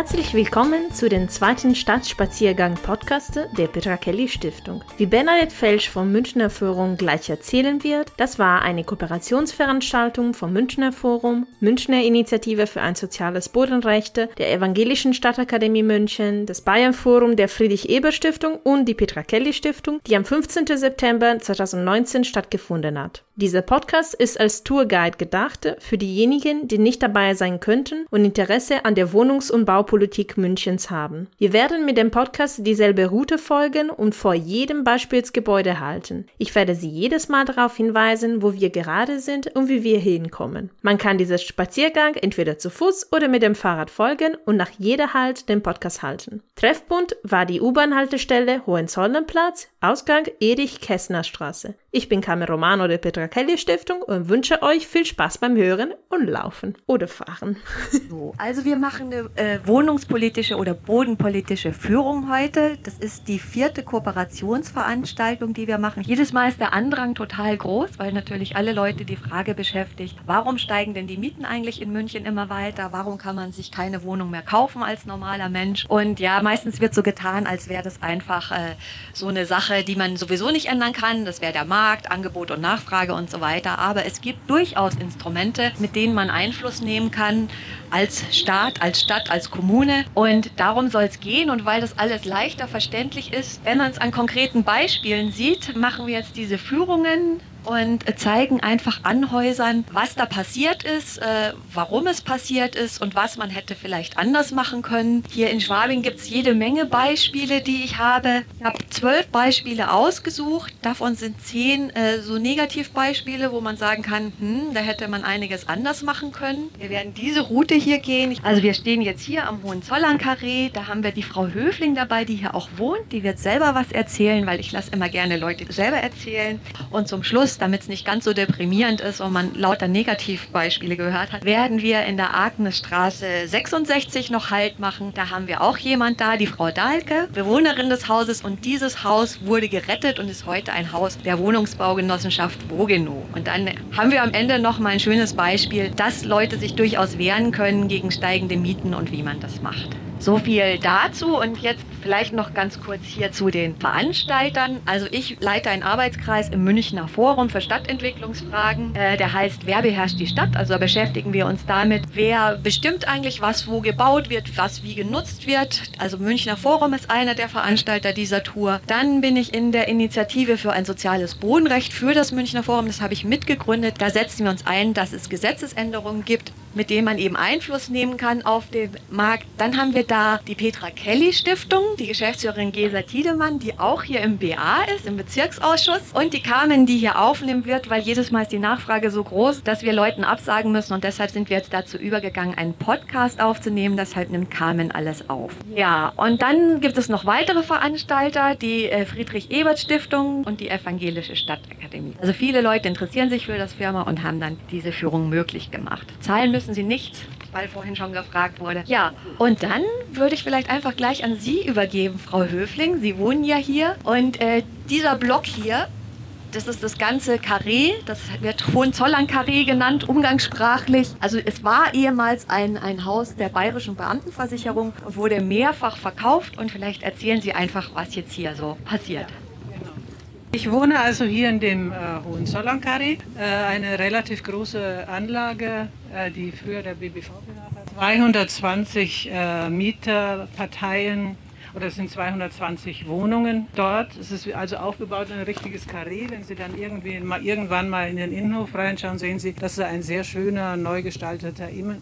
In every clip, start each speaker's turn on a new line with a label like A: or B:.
A: Herzlich willkommen zu den zweiten Stadtspaziergang Podcast der Petra Kelly Stiftung. Wie Bernadette Felsch vom Münchner Forum gleich erzählen wird, das war eine Kooperationsveranstaltung vom Münchner Forum, Münchner Initiative für ein soziales Bodenrechte, der Evangelischen Stadtakademie München, das Bayern Forum der Friedrich-Eber Stiftung und die Petra Kelly Stiftung, die am 15. September 2019 stattgefunden hat. Dieser Podcast ist als Tourguide gedacht für diejenigen, die nicht dabei sein könnten und Interesse an der Wohnungs- und Baupolitik Münchens haben. Wir werden mit dem Podcast dieselbe Route folgen und vor jedem Beispielsgebäude halten. Ich werde Sie jedes Mal darauf hinweisen, wo wir gerade sind und wie wir hinkommen. Man kann diesen Spaziergang entweder zu Fuß oder mit dem Fahrrad folgen und nach jeder Halt den Podcast halten. Treffpunkt war die U-Bahn-Haltestelle Hohenzollernplatz, Ausgang Erich-Kästner-Straße. Ich bin Carmen Romano der Petra Kelly Stiftung und wünsche euch viel Spaß beim Hören und Laufen oder Fahren.
B: So, also wir machen eine äh, wohnungspolitische oder bodenpolitische Führung heute. Das ist die vierte Kooperationsveranstaltung, die wir machen. Jedes Mal ist der Andrang total groß, weil natürlich alle Leute die Frage beschäftigt, warum steigen denn die Mieten eigentlich in München immer weiter? Warum kann man sich keine Wohnung mehr kaufen als normaler Mensch? Und ja, meistens wird so getan, als wäre das einfach äh, so eine Sache, die man sowieso nicht ändern kann. Das wäre der Markt. Angebot und Nachfrage und so weiter. Aber es gibt durchaus Instrumente, mit denen man Einfluss nehmen kann als Staat, als Stadt, als Kommune. Und darum soll es gehen. Und weil das alles leichter verständlich ist, wenn man es an konkreten Beispielen sieht, machen wir jetzt diese Führungen und zeigen einfach Anhäusern, was da passiert ist, äh, warum es passiert ist und was man hätte vielleicht anders machen können. Hier in Schwabing gibt es jede Menge Beispiele, die ich habe. Ich habe zwölf Beispiele ausgesucht. Davon sind zehn äh, so Negativbeispiele, wo man sagen kann, hm, da hätte man einiges anders machen können. Wir werden diese Route hier gehen. Also wir stehen jetzt hier am Hohenzollern-Karree. Da haben wir die Frau Höfling dabei, die hier auch wohnt. Die wird selber was erzählen, weil ich lasse immer gerne Leute selber erzählen. Und zum Schluss Schluss, damit es nicht ganz so deprimierend ist und man lauter Negativbeispiele gehört hat, werden wir in der Agnesstraße 66 noch Halt machen. Da haben wir auch jemand da, die Frau Dahlke, Bewohnerin des Hauses. Und dieses Haus wurde gerettet und ist heute ein Haus der Wohnungsbaugenossenschaft Bogenow. Und dann haben wir am Ende noch mal ein schönes Beispiel, dass Leute sich durchaus wehren können gegen steigende Mieten und wie man das macht. So viel dazu und jetzt vielleicht noch ganz kurz hier zu den Veranstaltern. Also ich leite einen Arbeitskreis im Münchner Forum für Stadtentwicklungsfragen. Äh, der heißt Wer beherrscht die Stadt? Also beschäftigen wir uns damit, wer bestimmt eigentlich, was wo gebaut wird, was wie genutzt wird. Also Münchner Forum ist einer der Veranstalter dieser Tour. Dann bin ich in der Initiative für ein soziales Bodenrecht für das Münchner Forum. Das habe ich mitgegründet. Da setzen wir uns ein, dass es Gesetzesänderungen gibt, mit denen man eben Einfluss nehmen kann auf den Markt. Dann haben wir da die Petra Kelly Stiftung, die Geschäftsführerin Gesa Tiedemann, die auch hier im BA ist, im Bezirksausschuss. Und die Carmen, die hier aufnehmen wird, weil jedes Mal ist die Nachfrage so groß, dass wir Leuten absagen müssen. Und deshalb sind wir jetzt dazu übergegangen, einen Podcast aufzunehmen. Deshalb nimmt Carmen alles auf. Ja, und dann gibt es noch weitere Veranstalter, die äh, Friedrich-Ebert-Stiftung und die Evangelische Stadtakademie. Also viele Leute interessieren sich für das Firma und haben dann diese Führung möglich gemacht. Zahlen müssen sie nichts, weil vorhin schon gefragt wurde. Ja, und dann würde ich vielleicht einfach gleich an Sie übergeben, Frau Höfling. Sie wohnen ja hier. Und äh, dieser Block hier, das ist das ganze Karree, das wird Hohenzollern-Karree genannt, umgangssprachlich. Also es war ehemals ein, ein Haus der Bayerischen Beamtenversicherung wurde mehrfach verkauft. Und vielleicht erzählen Sie einfach, was jetzt hier so passiert.
C: Ich wohne also hier in dem äh, Hohenzollern-Karree, äh, eine relativ große Anlage, äh, die früher der BBV gehört. 220 äh, Mieterparteien oder es sind 220 Wohnungen dort. Es ist also aufgebaut in ein richtiges Karree. Wenn Sie dann irgendwie mal, irgendwann mal in den Innenhof reinschauen, sehen Sie, dass es ein sehr schöner, neu gestalteter Innenhof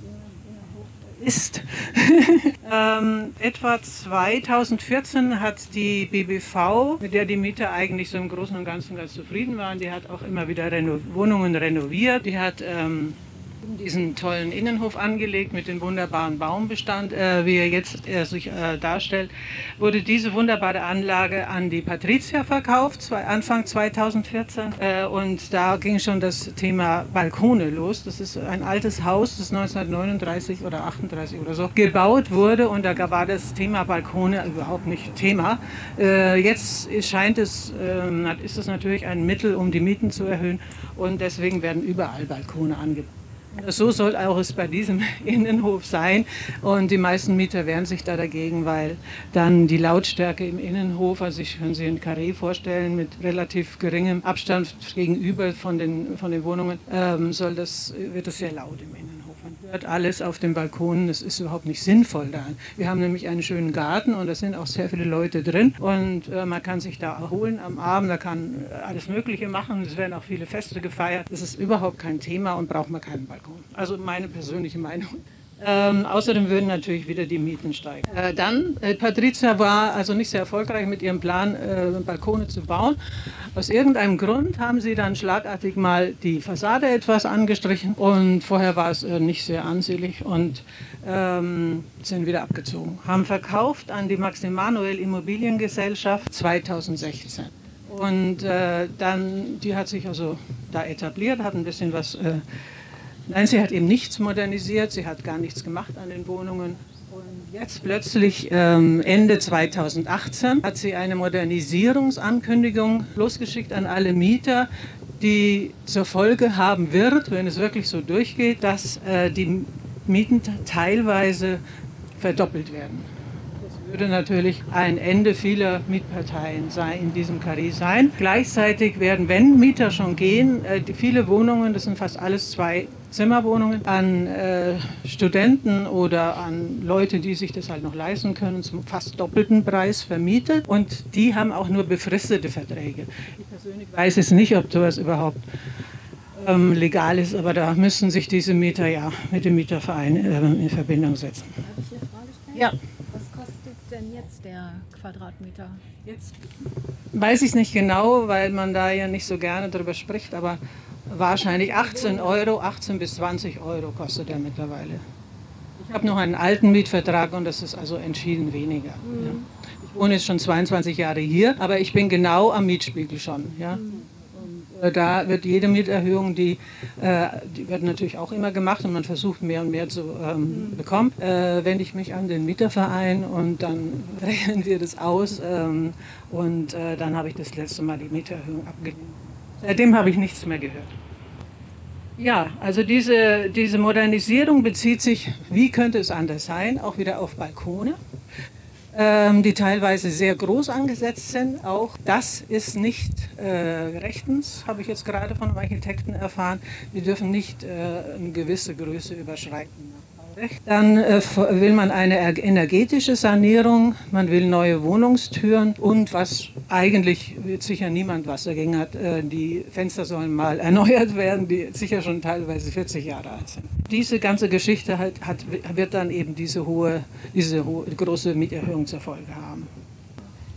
C: ist. ähm, etwa 2014 hat die BBV, mit der die Mieter eigentlich so im Großen und Ganzen ganz zufrieden waren, die hat auch immer wieder Reno Wohnungen renoviert. Die hat ähm, diesen tollen Innenhof angelegt mit dem wunderbaren Baumbestand, äh, wie er jetzt äh, sich äh, darstellt, wurde diese wunderbare Anlage an die Patricia verkauft, zwei, Anfang 2014. Äh, und da ging schon das Thema Balkone los. Das ist ein altes Haus, das 1939 oder 38 oder so gebaut wurde und da war das Thema Balkone überhaupt nicht Thema. Äh, jetzt scheint es, ähm, ist es natürlich ein Mittel, um die Mieten zu erhöhen und deswegen werden überall Balkone angebaut So soll auch es bei diesem Innenhof sein. Und die meisten Mieter wehren sich da dagegen, weil dann die Lautstärke im Innenhof, also ich kann sich ein Karree vorstellen, mit relativ geringem Abstand gegenüber von den, von den Wohnungen, ähm, soll das, wird es sehr laut im Innenhof. Hört alles auf dem Balkon, das ist überhaupt nicht sinnvoll da. Wir haben nämlich einen schönen Garten und da sind auch sehr viele Leute drin und äh, man kann sich da erholen am Abend, da kann alles Mögliche machen, es werden auch viele Feste gefeiert. Das ist überhaupt kein Thema und braucht man keinen Balkon. Also meine persönliche Meinung. Ähm, außerdem würden natürlich wieder die Mieten steigen. Äh, dann, äh, Patrizia war also nicht sehr erfolgreich mit ihrem Plan, äh, Balkone zu bauen. Aus irgendeinem Grund haben sie dann schlagartig mal die Fassade etwas angestrichen und vorher war es äh, nicht sehr ansehlich und ähm, sind wieder abgezogen. Haben verkauft an die Maximanuel Immobiliengesellschaft 2016. Und äh, dann, die hat sich also da etabliert, hat ein bisschen was äh, Nein, sie hat eben nichts modernisiert, sie hat gar nichts gemacht an den Wohnungen. Und jetzt plötzlich, ähm, Ende 2018, hat sie eine Modernisierungsankündigung losgeschickt an alle Mieter, die zur Folge haben wird, wenn es wirklich so durchgeht, dass äh, die Mieten teilweise verdoppelt werden. Das würde natürlich ein Ende vieler Mietparteien sein, in diesem Karree sein. Gleichzeitig werden, wenn Mieter schon gehen, äh, viele Wohnungen, das sind fast alles zwei Zimmerwohnungen an äh, Studenten oder an Leute, die sich das halt noch leisten können, zum fast doppelten Preis vermietet. Und die haben auch nur befristete Verträge. Ich persönlich weiß es nicht, ob sowas überhaupt ähm, legal ist, aber da müssen sich diese Mieter ja mit dem Mieterverein äh, in Verbindung setzen.
A: Darf ich hier Frage stellen? Ja. Was kostet denn jetzt der Quadratmeter?
C: Jetzt weiß ich es nicht genau, weil man da ja nicht so gerne drüber spricht, aber wahrscheinlich 18 Euro, 18 bis 20 Euro kostet er mittlerweile. Ich habe noch einen alten Mietvertrag und das ist also entschieden weniger. Mhm. Ja. Ich wohne jetzt schon 22 Jahre hier, aber ich bin genau am Mietspiegel schon. Ja. Mhm. Äh, da wird jede Mieterhöhung, die, äh, die wird natürlich auch immer gemacht und man versucht mehr und mehr zu ähm, bekommen. Äh, wende ich mich an den Mieterverein und dann rechnen wir das aus ähm, und äh, dann habe ich das letzte Mal die Mieterhöhung abgelehnt. Seitdem habe ich nichts mehr gehört. Ja, also diese, diese Modernisierung bezieht sich, wie könnte es anders sein, auch wieder auf Balkone, ähm, die teilweise sehr groß angesetzt sind. Auch das ist nicht äh, rechtens, habe ich jetzt gerade von einem Architekten erfahren. Die dürfen nicht äh, eine gewisse Größe überschreiten. Dann äh, will man eine energetische Sanierung, man will neue Wohnungstüren und was eigentlich wird sicher niemand was dagegen hat, äh, die Fenster sollen mal erneuert werden, die sicher schon teilweise 40 Jahre alt sind. Diese ganze Geschichte hat, hat, wird dann eben diese hohe, diese hohe, große Mieterhöhung zur Folge haben.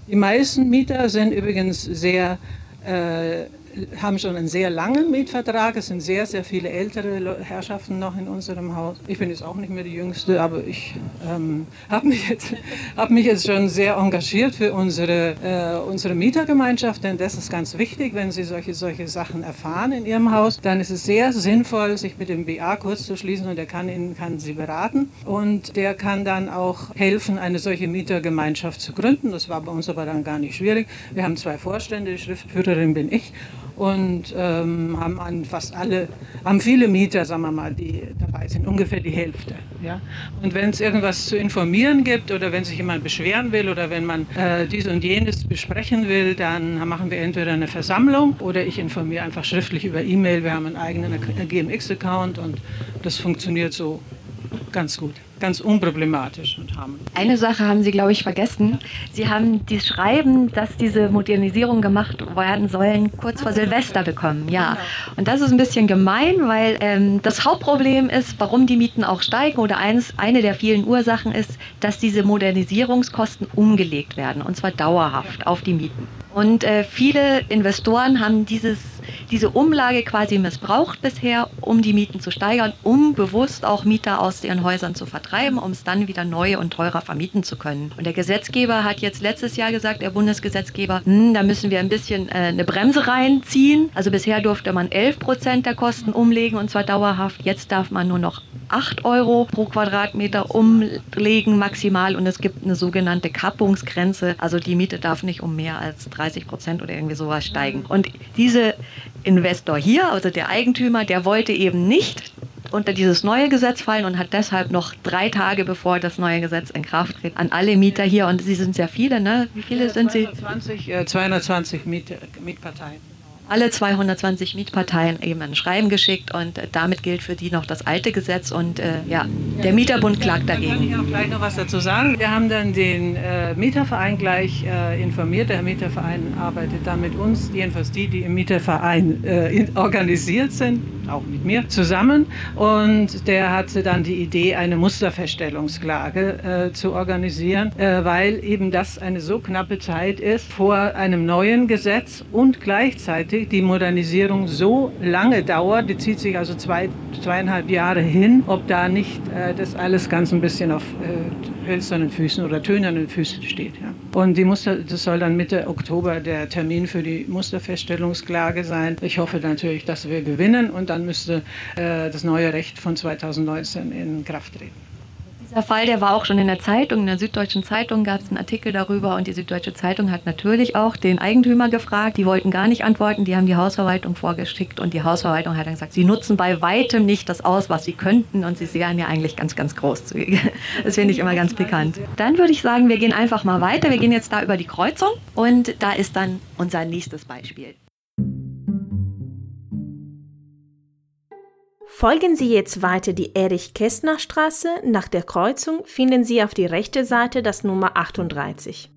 C: Die meisten Mieter sind übrigens sehr äh, haben schon einen sehr langen Mietvertrag. Es sind sehr, sehr viele ältere Herrschaften noch in unserem Haus. Ich bin jetzt auch nicht mehr die Jüngste, aber ich ähm, habe mich, jetzt, hab mich jetzt schon sehr engagiert für unsere, äh, unsere Mietergemeinschaft, denn das ist ganz wichtig, wenn Sie solche, solche Sachen erfahren in Ihrem Haus, dann ist es sehr sinnvoll, sich mit dem BA kurz zu schließen und der kann Ihnen kann Sie beraten und der kann dann auch helfen, eine solche Mietergemeinschaft zu gründen. Das war bei uns aber dann gar nicht schwierig. Wir haben zwei Vorstände, die Schriftführerin bin ich und ähm, haben an fast alle, haben viele Mieter, sagen wir mal, die dabei sind, ungefähr die Hälfte. Ja? Und wenn es irgendwas zu informieren gibt oder wenn sich jemand beschweren will oder wenn man äh, dies und jenes besprechen will, dann machen wir entweder eine Versammlung oder ich informiere einfach schriftlich über E-Mail. Wir haben einen eigenen GMX-Account und das funktioniert so ganz gut ganz unproblematisch und haben.
B: Eine Sache haben Sie, glaube ich, vergessen. Sie haben die Schreiben, dass diese Modernisierung gemacht werden sollen, kurz vor Silvester bekommen. Ja. Und das ist ein bisschen gemein, weil ähm, das Hauptproblem ist, warum die Mieten auch steigen oder eines, eine der vielen Ursachen ist, dass diese Modernisierungskosten umgelegt werden und zwar dauerhaft auf die Mieten. Und äh, viele Investoren haben dieses, diese Umlage quasi missbraucht bisher, um die Mieten zu steigern, um bewusst auch Mieter aus ihren Häusern zu vertreiben, um es dann wieder neu und teurer vermieten zu können. Und der Gesetzgeber hat jetzt letztes Jahr gesagt, der Bundesgesetzgeber, hm, da müssen wir ein bisschen äh, eine Bremse reinziehen. Also bisher durfte man 11 Prozent der Kosten umlegen und zwar dauerhaft. Jetzt darf man nur noch 8 Euro pro Quadratmeter umlegen maximal und es gibt eine sogenannte Kappungsgrenze. Also die Miete darf nicht um mehr als 30 Prozent oder irgendwie sowas steigen. Und diese Investor hier, also der Eigentümer, der wollte eben nicht unter dieses neue Gesetz fallen und hat deshalb noch drei Tage, bevor das neue Gesetz in Kraft tritt, an alle Mieter hier, und Sie sind sehr viele, ne? Wie viele ja, sind
C: 220, Sie? Äh, 220 Miet Mietparteien
B: alle 220 Mietparteien eben ein Schreiben geschickt und äh, damit gilt für die noch das alte Gesetz und äh, ja, der Mieterbund klagt dagegen. Kann
C: ich auch gleich noch was dazu sagen. Wir haben dann den äh, Mieterverein gleich äh, informiert. Der Mieterverein arbeitet dann mit uns, jedenfalls die, die im Mieterverein äh, organisiert sind, auch mit mir zusammen. Und der hatte dann die Idee, eine Musterfeststellungsklage äh, zu organisieren, weil eben das eine so knappe Zeit ist vor einem neuen Gesetz und gleichzeitig die Modernisierung so lange dauert, die zieht sich also zwei, zweieinhalb Jahre hin, ob da nicht äh, das alles ganz ein bisschen auf äh, hölzernen Füßen oder tönernen Füßen steht. Ja. Und die Muster, das soll dann Mitte Oktober der Termin für die Musterfeststellungsklage sein. Ich hoffe natürlich, dass wir gewinnen und dann müsste äh, das neue Recht von 2019 in Kraft treten.
B: Dieser Fall, der war auch schon in der Zeitung, in der Süddeutschen Zeitung gab es einen Artikel darüber und die Süddeutsche Zeitung hat natürlich auch den Eigentümer gefragt. Die wollten gar nicht antworten, die haben die Hausverwaltung vorgeschickt und die Hausverwaltung hat dann gesagt, sie nutzen bei weitem nicht das aus, was sie könnten und sie sehen ja eigentlich ganz, ganz großzügig. Das finde ich immer ganz pikant. Dann würde ich sagen, wir gehen einfach mal weiter. Wir gehen jetzt da über die Kreuzung und da ist dann unser nächstes Beispiel.
A: Folgen Sie jetzt weiter die Erich-Kästner-Straße. Nach der Kreuzung finden Sie auf die rechte Seite das Nummer 38.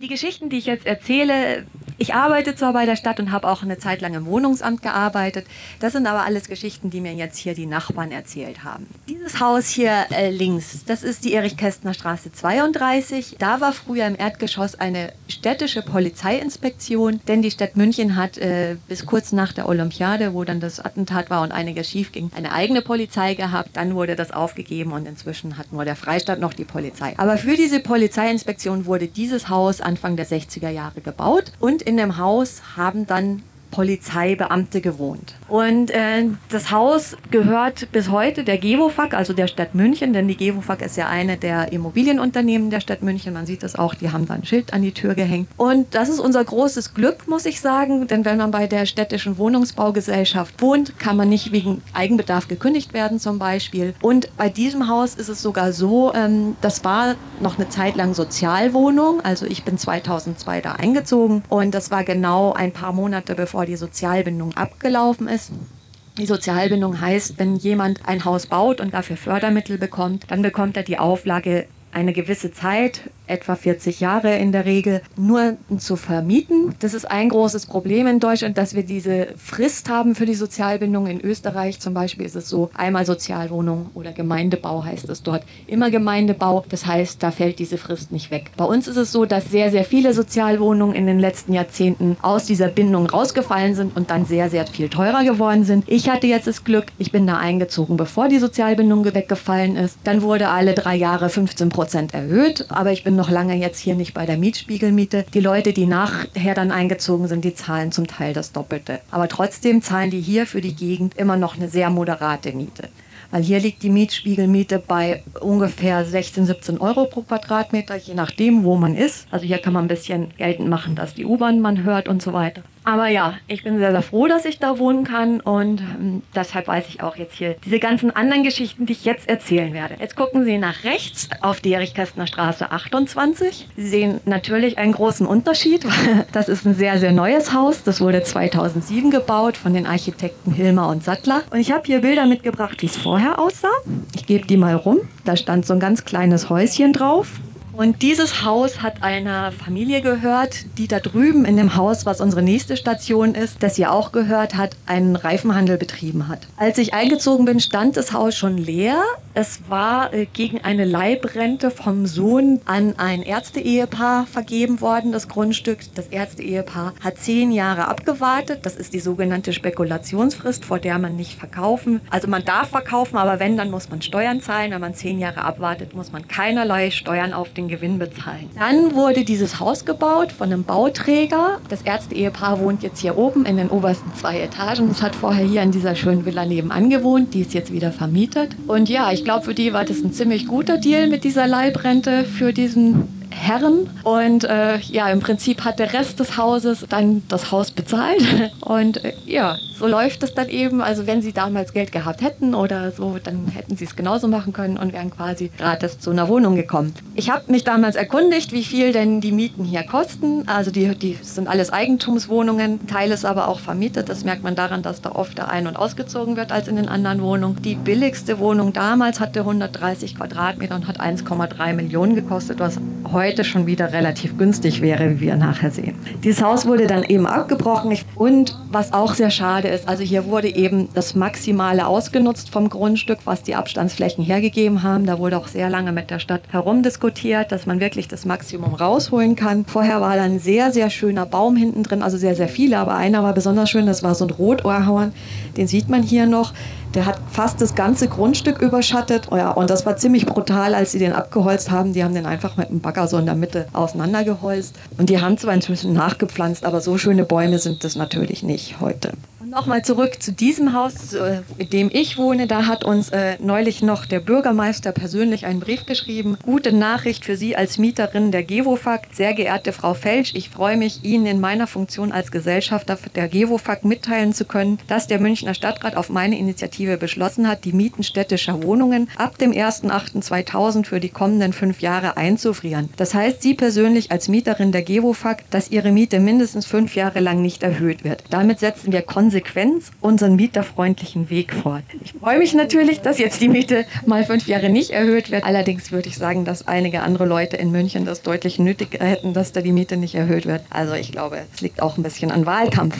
B: Die Geschichten, die ich jetzt erzähle, ich arbeite zwar bei der Stadt und habe auch eine Zeit lang im Wohnungsamt gearbeitet. Das sind aber alles Geschichten, die mir jetzt hier die Nachbarn erzählt haben. Dieses Haus hier äh, links, das ist die Erich-Kästner Straße 32. Da war früher im Erdgeschoss eine städtische Polizeiinspektion, denn die Stadt München hat äh, bis kurz nach der Olympiade, wo dann das Attentat war und einiges schief ging, eine eigene Polizei gehabt. Dann wurde das aufgegeben und inzwischen hat nur der Freistaat noch die Polizei. Aber für diese Polizeiinspektion wurde dieses Haus Anfang der 60er Jahre gebaut und in dem Haus haben dann Polizeibeamte gewohnt. Und äh, das Haus gehört bis heute der Gewofag, also der Stadt München, denn die Gewofag ist ja eine der Immobilienunternehmen der Stadt München. Man sieht das auch, die haben da ein Schild an die Tür gehängt. Und das ist unser großes Glück, muss ich sagen, denn wenn man bei der städtischen Wohnungsbaugesellschaft wohnt, kann man nicht wegen Eigenbedarf gekündigt werden zum Beispiel. Und bei diesem Haus ist es sogar so, ähm, das war noch eine Zeit lang Sozialwohnung. Also ich bin 2002 da eingezogen und das war genau ein paar Monate bevor bevor die Sozialbindung abgelaufen ist. Die Sozialbindung heißt, wenn jemand ein Haus baut und dafür Fördermittel bekommt, dann bekommt er die Auflage eine gewisse Zeit etwa 40 Jahre in der Regel, nur zu vermieten. Das ist ein großes Problem in Deutschland, dass wir diese Frist haben für die Sozialbindung. In Österreich zum Beispiel ist es so, einmal Sozialwohnung oder Gemeindebau heißt es dort. Immer Gemeindebau, das heißt, da fällt diese Frist nicht weg. Bei uns ist es so, dass sehr, sehr viele Sozialwohnungen in den letzten Jahrzehnten aus dieser Bindung rausgefallen sind und dann sehr, sehr viel teurer geworden sind. Ich hatte jetzt das Glück, ich bin da eingezogen, bevor die Sozialbindung weggefallen ist. Dann wurde alle drei Jahre 15 Prozent erhöht, aber ich bin noch lange jetzt hier nicht bei der Mietspiegelmiete. Die Leute, die nachher dann eingezogen sind, die zahlen zum Teil das Doppelte. Aber trotzdem zahlen die hier für die Gegend immer noch eine sehr moderate Miete. Weil hier liegt die Mietspiegelmiete bei ungefähr 16, 17 Euro pro Quadratmeter, je nachdem, wo man ist. Also hier kann man ein bisschen geltend machen, dass die U-Bahn man hört und so weiter. Aber ja, ich bin sehr, sehr froh, dass ich da wohnen kann und ähm, deshalb weiß ich auch jetzt hier diese ganzen anderen Geschichten, die ich jetzt erzählen werde. Jetzt gucken Sie nach rechts auf die Erich-Kästner Straße 28. Sie sehen natürlich einen großen Unterschied. Das ist ein sehr, sehr neues Haus. Das wurde 2007 gebaut von den Architekten Hilmer und Sattler. Und ich habe hier Bilder mitgebracht, wie es vorher aussah. Ich gebe die mal rum. Da stand so ein ganz kleines Häuschen drauf. Und dieses Haus hat einer Familie gehört, die da drüben in dem Haus, was unsere nächste Station ist, das ihr auch gehört hat, einen Reifenhandel betrieben hat. Als ich eingezogen bin, stand das Haus schon leer. Es war äh, gegen eine Leibrente vom Sohn an ein Ärzte-Ehepaar vergeben worden, das Grundstück. Das Ärzte-Ehepaar hat zehn Jahre abgewartet. Das ist die sogenannte Spekulationsfrist, vor der man nicht verkaufen. Also man darf verkaufen, aber wenn, dann muss man Steuern zahlen. Wenn man zehn Jahre abwartet, muss man keinerlei Steuern auf den Gewinn bezahlen. Dann wurde dieses Haus gebaut von einem Bauträger. Das Ärzte-Ehepaar wohnt jetzt hier oben in den obersten zwei Etagen. Es hat vorher hier in dieser schönen Villa nebenan gewohnt. Die ist jetzt wieder vermietet. Und ja, ich glaube, für die war das ein ziemlich guter Deal mit dieser Leibrente für diesen Herren. Und äh, ja, im Prinzip hat der Rest des Hauses dann das Haus bezahlt. Und äh, ja, so läuft es dann eben. Also wenn sie damals Geld gehabt hätten oder so, dann hätten sie es genauso machen können und wären quasi gratis zu einer Wohnung gekommen. Ich habe mich damals erkundigt, wie viel denn die Mieten hier kosten. Also die, die sind alles Eigentumswohnungen, Teil ist aber auch vermietet. Das merkt man daran, dass da oft ein- und ausgezogen wird als in den anderen Wohnungen. Die billigste Wohnung damals hatte 130 Quadratmeter und hat 1,3 Millionen gekostet, was heute schon wieder relativ günstig wäre, wie wir nachher sehen. Dieses Haus wurde dann eben abgebrochen und was auch sehr schade ist, also hier wurde eben das Maximale ausgenutzt vom Grundstück, was die Abstandsflächen hergegeben haben. Da wurde auch sehr lange mit der Stadt herumdiskutiert, dass man wirklich das Maximum rausholen kann. Vorher war da ein sehr, sehr schöner Baum hinten drin, also sehr, sehr viele, aber einer war besonders schön, das war so ein Rotohrhorn, den sieht man hier noch. Der hat fast das ganze Grundstück überschattet. Oh ja, und das war ziemlich brutal, als sie den abgeholzt haben. Die haben den einfach mit einem Bagger so in der Mitte auseinandergeholzt. Und die haben zwar inzwischen nachgepflanzt, aber so schöne Bäume sind das natürlich nicht heute. Nochmal zurück zu diesem Haus, äh, in dem ich wohne. Da hat uns äh, neulich noch der Bürgermeister persönlich einen Brief geschrieben. Gute Nachricht für Sie als Mieterin der GEWOFAG. Sehr geehrte Frau Felsch, ich freue mich, Ihnen in meiner Funktion als Gesellschafter der GEWOFAG mitteilen zu können, dass der Münchner Stadtrat auf meine Initiative beschlossen hat, die Mieten städtischer Wohnungen ab dem 01.08.2000 für die kommenden fünf Jahre einzufrieren. Das heißt, Sie persönlich als Mieterin der GEWOFAG, dass Ihre Miete mindestens fünf Jahre lang nicht erhöht wird. Damit setzen wir konsequent Konsequenz unseren mieterfreundlichen Weg fort. Ich freue mich natürlich, dass jetzt die Miete mal fünf Jahre nicht erhöht wird. Allerdings würde ich sagen, dass einige andere Leute in München das deutlich nötig hätten, dass da die Miete nicht erhöht wird. Also ich glaube, es liegt auch ein bisschen an Wahlkampf.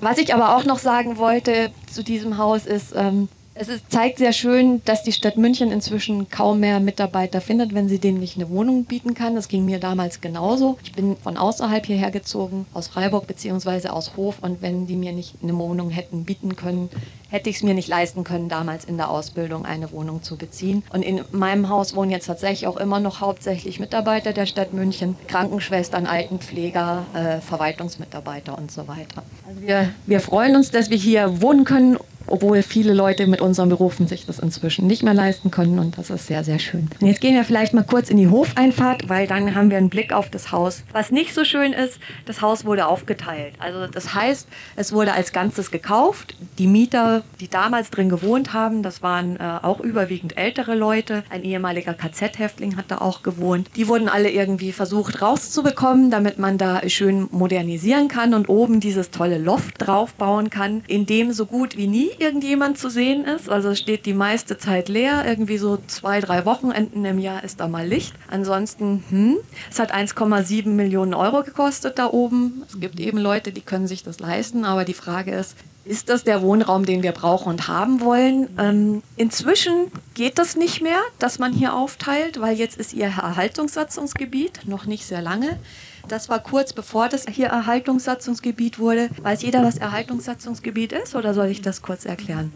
B: Was ich aber auch noch sagen wollte zu diesem Haus ist, ähm, es ist, zeigt sehr schön, dass die Stadt München inzwischen kaum mehr Mitarbeiter findet, wenn sie denen nicht eine Wohnung bieten kann. Das ging mir damals genauso. Ich bin von außerhalb hierher gezogen, aus Freiburg bzw. aus Hof. Und wenn die mir nicht eine Wohnung hätten bieten können, hätte ich es mir nicht leisten können, damals in der Ausbildung eine Wohnung zu beziehen. Und in meinem Haus wohnen jetzt tatsächlich auch immer noch hauptsächlich Mitarbeiter der Stadt München, Krankenschwestern, Altenpfleger, äh, Verwaltungsmitarbeiter und so weiter. Also wir, wir freuen uns, dass wir hier wohnen können obwohl viele Leute mit unseren Berufen sich das inzwischen nicht mehr leisten können und das ist sehr, sehr schön. Und jetzt gehen wir vielleicht mal kurz in die Hofeinfahrt, weil dann haben wir einen Blick auf das Haus. Was nicht so schön ist, das Haus wurde aufgeteilt. Also das heißt, es wurde als Ganzes gekauft. Die Mieter, die damals drin gewohnt haben, das waren äh, auch überwiegend ältere Leute. Ein ehemaliger KZ-Häftling hat da auch gewohnt. Die wurden alle irgendwie versucht rauszubekommen, damit man da schön modernisieren kann und oben dieses tolle Loft draufbauen kann, in dem so gut wie nie irgendjemand zu sehen ist. Also es steht die meiste Zeit leer. Irgendwie so zwei, drei Wochenenden im Jahr ist da mal Licht. Ansonsten, hm, es hat 1,7 Millionen Euro gekostet da oben. Es gibt eben Leute, die können sich das leisten. Aber die Frage ist, ist das der Wohnraum, den wir brauchen und haben wollen? Ähm, inzwischen geht das nicht mehr, dass man hier aufteilt, weil jetzt ist ihr Erhaltungssatzungsgebiet noch nicht sehr lange. Das war kurz bevor das hier Erhaltungssatzungsgebiet wurde. Weiß jeder, was Erhaltungssatzungsgebiet ist oder soll ich das kurz erklären?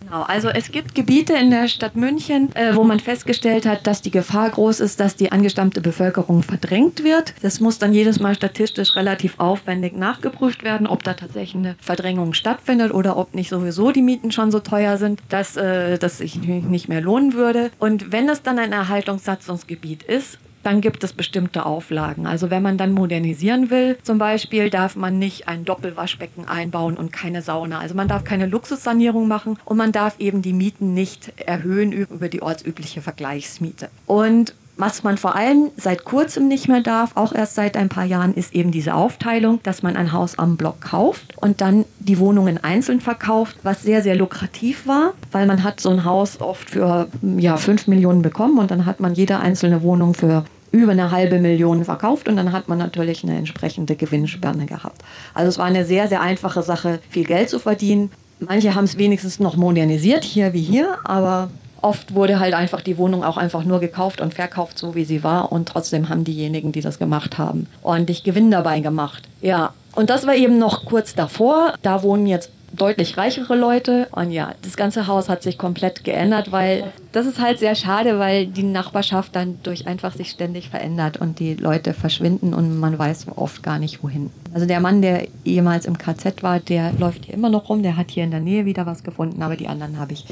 B: Genau, also es gibt Gebiete in der Stadt München, äh, wo man festgestellt hat, dass die Gefahr groß ist, dass die angestammte Bevölkerung verdrängt wird. Das muss dann jedes Mal statistisch relativ aufwendig nachgeprüft werden, ob da tatsächlich eine Verdrängung stattfindet oder ob nicht sowieso die Mieten schon so teuer sind, dass äh, das sich nicht mehr lohnen würde. Und wenn es dann ein Erhaltungssatzungsgebiet ist, dann gibt es bestimmte Auflagen. Also wenn man dann modernisieren will, zum Beispiel, darf man nicht ein Doppelwaschbecken einbauen und keine Sauna. Also man darf keine Luxussanierung machen und man darf eben die Mieten nicht erhöhen über die ortsübliche Vergleichsmiete. Und was man vor allem seit kurzem nicht mehr darf, auch erst seit ein paar Jahren, ist eben diese Aufteilung, dass man ein Haus am Block kauft und dann die Wohnungen einzeln verkauft, was sehr, sehr lukrativ war, weil man hat so ein Haus oft für ja, 5 Millionen bekommen und dann hat man jede einzelne Wohnung für über eine halbe Million verkauft und dann hat man natürlich eine entsprechende Gewinnspanne gehabt. Also es war eine sehr, sehr einfache Sache, viel Geld zu verdienen. Manche haben es wenigstens noch modernisiert, hier wie hier, aber oft wurde halt einfach die Wohnung auch einfach nur gekauft und verkauft, so wie sie war. Und trotzdem haben diejenigen, die das gemacht haben, ordentlich Gewinn dabei gemacht. Ja, und das war eben noch kurz davor. Da wohnen jetzt deutlich reichere Leute. Und ja, das ganze Haus hat sich komplett geändert, weil das ist halt sehr schade, weil die Nachbarschaft dann durch einfach sich ständig verändert und die Leute verschwinden und man weiß oft gar nicht wohin. Also der Mann, der ehemals im KZ war, der läuft hier immer noch rum, der hat hier in der Nähe wieder was gefunden, aber die anderen habe ich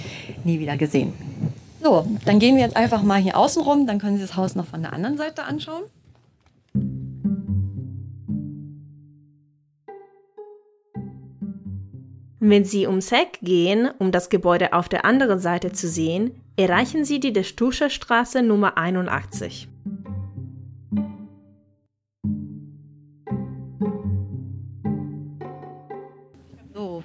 B: nie wieder gesehen. So, dann gehen wir jetzt einfach mal hier außen rum, dann können Sie das Haus noch von der anderen Seite anschauen.
A: Wenn Sie ums Heck gehen, um das Gebäude auf der anderen Seite zu sehen, erreichen Sie die Destuscher Straße Nummer 81.
B: So,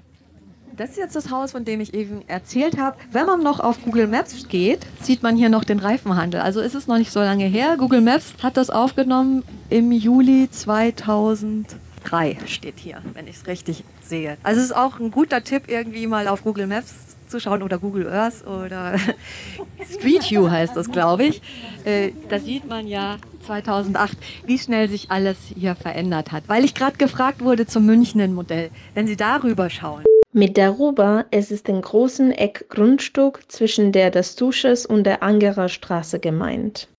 B: das ist jetzt das Haus, von dem ich eben erzählt habe. Wenn man noch auf Google Maps geht, sieht man hier noch den Reifenhandel. Also ist es noch nicht so lange her. Google Maps hat das aufgenommen im Juli 2000. 3 steht hier, wenn ich es richtig sehe. Also es ist auch ein guter Tipp, irgendwie mal auf Google Maps zu schauen oder Google Earth oder Street View heißt das, glaube ich. Äh, da sieht man ja 2008, wie schnell sich alles hier verändert hat. Weil ich gerade gefragt wurde zum Münchner Modell, wenn Sie darüber schauen.
A: Mit darüber ist es den großen Eckgrundstück zwischen der des Dusches und der Angerer Straße gemeint.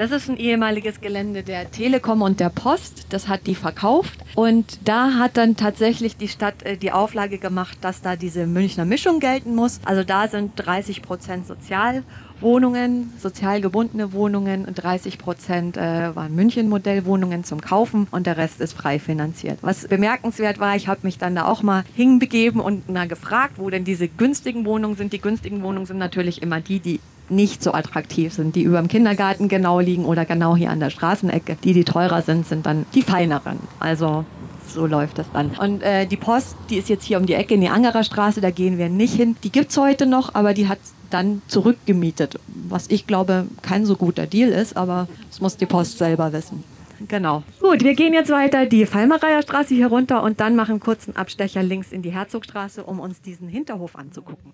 B: Das ist ein ehemaliges Gelände der Telekom und der Post. Das hat die verkauft. Und da hat dann tatsächlich die Stadt äh, die Auflage gemacht, dass da diese Münchner Mischung gelten muss. Also da sind 30 Prozent Sozialwohnungen, sozial gebundene Wohnungen und 30 Prozent äh, waren München-Modellwohnungen zum Kaufen und der Rest ist frei finanziert. Was bemerkenswert war, ich habe mich dann da auch mal hinbegeben und na, gefragt, wo denn diese günstigen Wohnungen sind. Die günstigen Wohnungen sind natürlich immer die, die nicht so attraktiv sind, die über dem Kindergarten genau liegen oder genau hier an der Straßenecke. Die, die teurer sind, sind dann die feineren. Also so läuft das dann. Und äh, die Post, die ist jetzt hier um die Ecke in die Angerer Straße, da gehen wir nicht hin. Die gibt es heute noch, aber die hat dann zurückgemietet, was ich glaube kein so guter Deal ist, aber das muss die Post selber wissen. Genau. Gut, wir gehen jetzt weiter die Fallmareier Straße hier runter und dann machen kurzen Abstecher links in die Herzogstraße, um uns diesen Hinterhof anzugucken.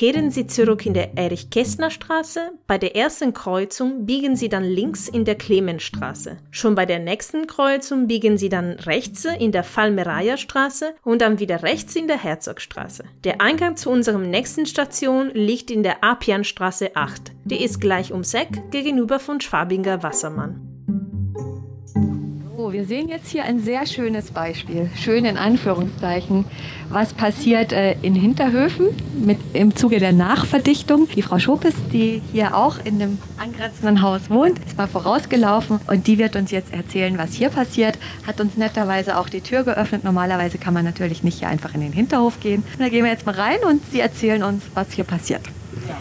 A: Kehren Sie zurück in der Erich-Kästner-Straße. Bei der ersten Kreuzung biegen Sie dann links in der Clemensstraße. Schon bei der nächsten Kreuzung biegen Sie dann rechts in der Falmereier-Straße und dann wieder rechts in der Herzogstraße. Der Eingang zu unserem nächsten Station liegt in der Apianstraße 8. Die ist gleich ums Eck gegenüber von Schwabinger Wassermann.
B: Wir sehen jetzt hier ein sehr schönes Beispiel, schön in Anführungszeichen, was passiert äh, in Hinterhöfen mit, im Zuge der Nachverdichtung. Die Frau Schopes, die hier auch in dem angrenzenden Haus wohnt, ist mal vorausgelaufen und die wird uns jetzt erzählen, was hier passiert, hat uns netterweise auch die Tür geöffnet. Normalerweise kann man natürlich nicht hier einfach in den Hinterhof gehen. Und da gehen wir jetzt mal rein und sie erzählen uns, was hier passiert. Ja.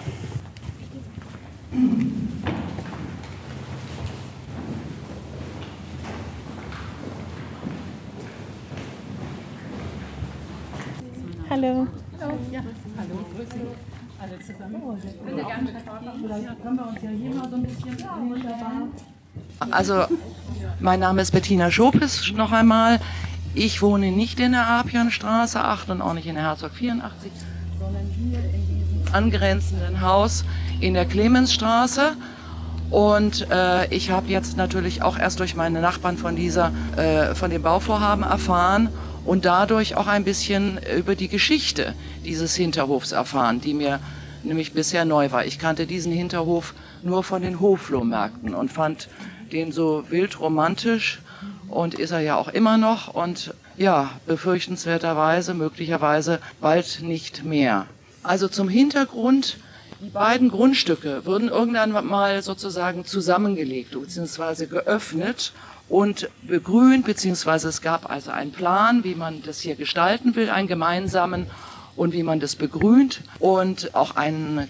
A: Hallo.
D: Hallo. Ja. Hallo. Alle zusammen. Vielleicht können wir uns ja hier mal so ein bisschen.
E: Also, mein Name ist Bettina Schopis noch einmal. Ich wohne nicht in der Apianstraße 8 und auch nicht in der Herzog 84, sondern hier in diesem angrenzenden Haus in der Clemensstraße. Und äh, ich habe jetzt natürlich auch erst durch meine Nachbarn von dieser, äh, von dem Bauvorhaben erfahren und dadurch auch ein bisschen über die Geschichte dieses Hinterhofs erfahren, die mir nämlich bisher neu war. Ich kannte diesen Hinterhof nur von den Hoflohmärkten und fand den so wild romantisch und ist er ja auch immer noch und ja, befürchtenswerterweise, möglicherweise bald nicht mehr. Also zum Hintergrund, die beiden Grundstücke wurden irgendwann mal sozusagen zusammengelegt bzw. geöffnet und begrünt, beziehungsweise es gab also einen Plan, wie man das hier gestalten will, einen gemeinsamen und wie man das begrünt und auch einen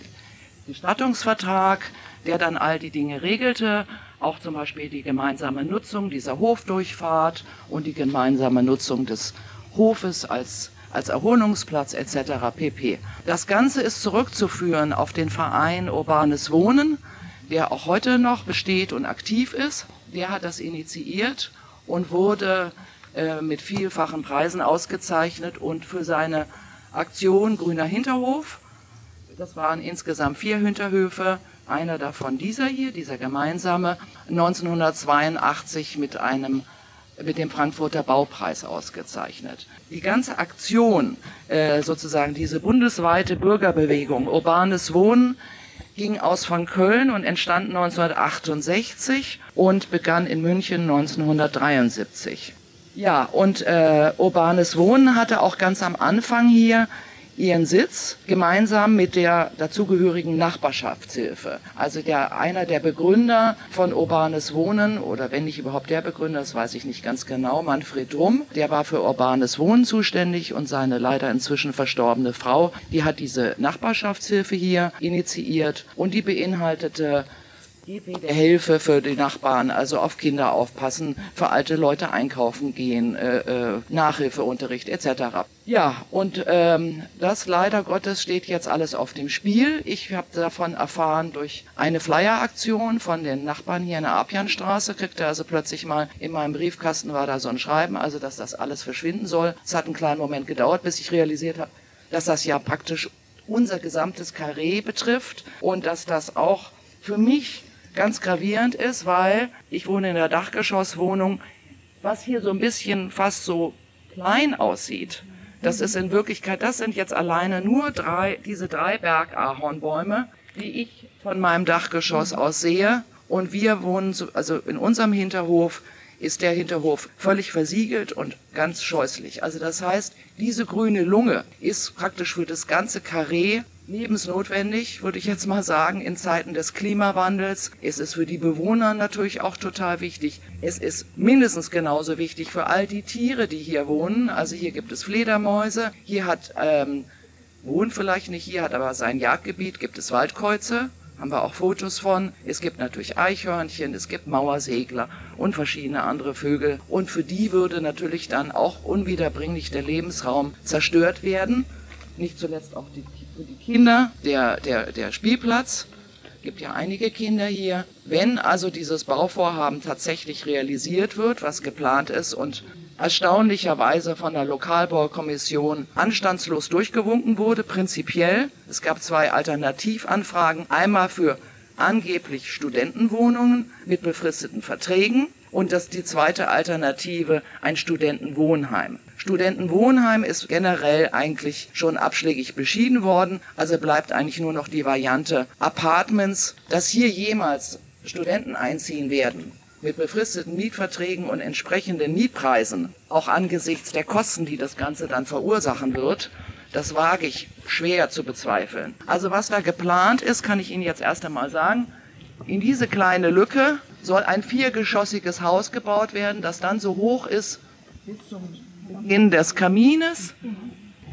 E: Gestattungsvertrag, der dann all die Dinge regelte, auch zum Beispiel die gemeinsame Nutzung dieser Hofdurchfahrt und die gemeinsame Nutzung des Hofes als als Erholungsplatz etc. pp. Das Ganze ist zurückzuführen auf den Verein Urbanes Wohnen, der auch heute noch besteht und aktiv ist der hat das initiiert und wurde äh, mit vielfachen Preisen ausgezeichnet und für seine Aktion Grüner Hinterhof, das waren insgesamt vier Hinterhöfe, einer davon dieser hier, dieser gemeinsame, 1982 mit einem mit dem Frankfurter Baupreis ausgezeichnet. Die ganze Aktion, äh, sozusagen diese bundesweite Bürgerbewegung, urbanes Wohnen, ging aus von Köln und entstand 1968 und begann in München 1973. Ja, und äh, urbanes Wohnen hatte auch ganz am Anfang hier ihren Sitz gemeinsam mit der dazugehörigen Nachbarschaftshilfe. Also der, einer der Begründer von urbanes Wohnen oder wenn nicht überhaupt der Begründer, das weiß ich nicht ganz genau, Manfred Drum, der war für urbanes Wohnen zuständig und seine leider inzwischen verstorbene Frau, die hat diese Nachbarschaftshilfe hier initiiert und die beinhaltete Hilfe für die Nachbarn, also auf Kinder aufpassen, für alte Leute einkaufen gehen, äh, äh, Nachhilfeunterricht etc. Ja, und ähm, das leider Gottes steht jetzt alles auf dem Spiel. Ich habe davon erfahren durch eine Flyer-Aktion von den Nachbarn hier in der Apianstraße, kriegte also plötzlich mal in meinem Briefkasten war da so ein Schreiben, also dass das alles verschwinden soll. Es hat einen kleinen Moment gedauert, bis ich realisiert habe, dass das ja praktisch unser gesamtes Karree betrifft und dass das auch für mich ganz gravierend ist, weil ich wohne in der Dachgeschosswohnung, was hier so ein bisschen fast so klein aussieht. Das ist in Wirklichkeit, das sind jetzt alleine nur drei, diese drei Bergahornbäume, die ich von meinem Dachgeschoss aus sehe. Und wir wohnen, also in unserem Hinterhof ist der Hinterhof völlig versiegelt und ganz scheußlich. Also das heißt, diese grüne Lunge ist praktisch für das ganze Karree lebensnotwendig, würde ich jetzt mal sagen, in Zeiten des Klimawandels. Es ist für die Bewohner natürlich auch total wichtig. Es ist mindestens genauso wichtig für all die Tiere, die hier wohnen. Also hier gibt es Fledermäuse, hier hat, ähm, wohnt vielleicht nicht hier, hat aber sein Jagdgebiet, gibt es Waldkreuze, haben wir auch Fotos von. Es gibt natürlich Eichhörnchen, es gibt Mauersegler und verschiedene andere Vögel. Und für die würde natürlich dann auch unwiederbringlich der Lebensraum zerstört werden. Nicht zuletzt auch die für die Kinder der, der, der Spielplatz. Gibt ja einige Kinder hier. Wenn also dieses Bauvorhaben tatsächlich realisiert wird, was geplant ist und erstaunlicherweise von der Lokalbaukommission anstandslos durchgewunken wurde, prinzipiell. Es gab zwei Alternativanfragen. Einmal für angeblich Studentenwohnungen mit befristeten Verträgen und das die zweite Alternative ein Studentenwohnheim. Studentenwohnheim ist generell eigentlich schon abschlägig beschieden worden, also bleibt eigentlich nur noch die Variante Apartments, dass hier jemals Studenten einziehen werden mit befristeten Mietverträgen und entsprechenden Mietpreisen, auch angesichts der Kosten, die das Ganze dann verursachen wird, das wage ich schwer zu bezweifeln. Also was da geplant ist, kann ich Ihnen jetzt erst einmal sagen. In diese kleine Lücke soll ein viergeschossiges Haus gebaut werden, das dann so hoch ist bis zum Beginn des Kamines.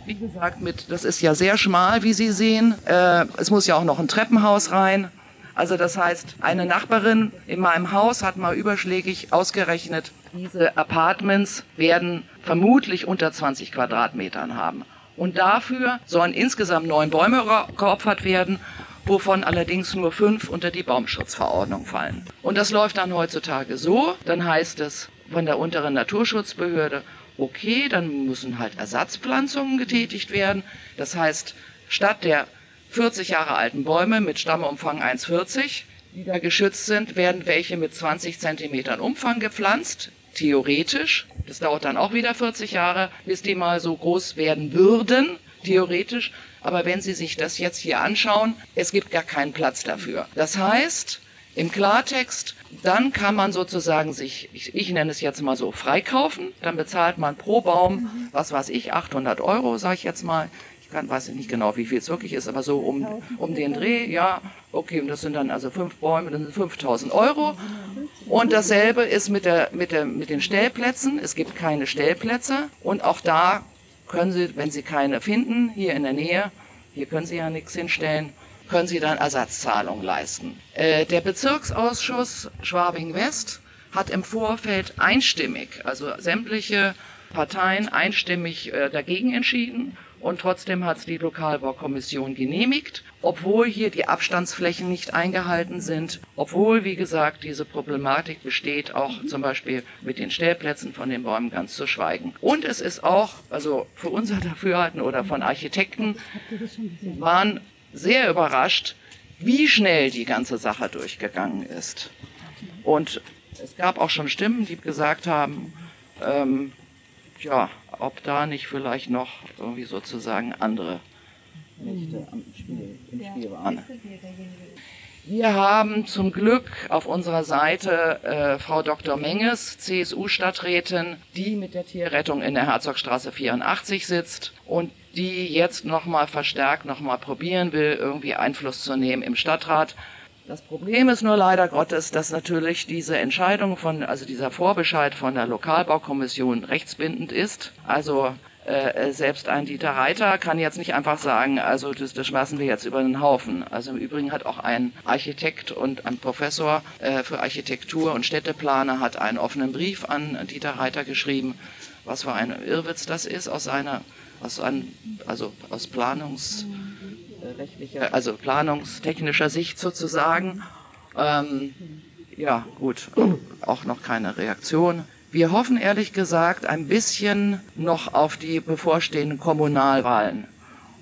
E: Wie gesagt, mit, das ist ja sehr schmal, wie Sie sehen. Äh, es muss ja auch noch ein Treppenhaus rein. Also das heißt, eine Nachbarin in meinem Haus hat mal überschlägig ausgerechnet, diese Apartments werden vermutlich unter 20 Quadratmetern haben. Und dafür sollen insgesamt neun Bäume geopfert werden wovon allerdings nur fünf unter die Baumschutzverordnung fallen. Und das läuft dann heutzutage so, dann heißt es von der unteren Naturschutzbehörde, okay, dann müssen halt Ersatzpflanzungen getätigt werden. Das heißt, statt der 40 Jahre alten Bäume mit Stammumfang 1,40, die da geschützt sind, werden welche mit 20 Zentimetern Umfang gepflanzt, theoretisch. Das dauert dann auch wieder 40 Jahre, bis die mal so groß werden würden, theoretisch. Aber wenn Sie sich das jetzt hier anschauen, es gibt gar keinen Platz dafür. Das heißt, im Klartext, dann kann man sozusagen sich, ich, ich nenne es jetzt mal so, freikaufen. Dann bezahlt man pro Baum, was weiß ich, 800 Euro, sage ich jetzt mal. Ich kann, weiß nicht genau, wie viel es wirklich ist, aber so um, um den Dreh, ja, okay, und das sind dann also fünf Bäume, das sind 5000 Euro. Und dasselbe ist mit, der, mit, der, mit den Stellplätzen. Es gibt keine Stellplätze und auch da können Sie, wenn Sie keine finden, hier in der Nähe, hier können Sie ja nichts hinstellen, können Sie dann Ersatzzahlungen leisten. Äh, der Bezirksausschuss Schwabing-West hat im Vorfeld einstimmig, also sämtliche Parteien einstimmig äh, dagegen entschieden und trotzdem hat es die Lokalbaukommission genehmigt, obwohl hier die Abstandsflächen nicht eingehalten sind, obwohl, wie gesagt, diese Problematik besteht, auch zum Beispiel mit den Stellplätzen von den Bäumen ganz zu schweigen. Und es ist auch, also für unser Dafürhalten oder von Architekten, waren sehr überrascht, wie schnell die ganze Sache durchgegangen ist. Und es gab auch schon Stimmen, die gesagt haben, ähm, ja, ob da nicht vielleicht noch irgendwie sozusagen andere Mächte am Spiel, im Spiel waren. Wir haben zum Glück auf unserer Seite äh, Frau Dr. Menges, CSU-Stadträtin, die mit der Tierrettung in der Herzogstraße 84 sitzt und die jetzt nochmal verstärkt nochmal probieren will, irgendwie Einfluss zu nehmen im Stadtrat. Das Problem ist nur leider Gottes, dass natürlich diese Entscheidung von, also dieser Vorbescheid von der Lokalbaukommission rechtsbindend ist. Also äh, selbst ein Dieter Reiter kann jetzt nicht einfach sagen, also das, das schmeißen wir jetzt über den Haufen. Also im Übrigen hat auch ein Architekt und ein Professor äh, für Architektur und Städteplaner hat einen offenen Brief an Dieter Reiter geschrieben, was für ein Irrwitz das ist aus seiner, aus einem, also aus planungsrechtlicher, also planungstechnischer Sicht sozusagen. Ähm, ja, gut, auch noch keine Reaktion. Wir hoffen ehrlich gesagt ein bisschen noch auf die bevorstehenden Kommunalwahlen.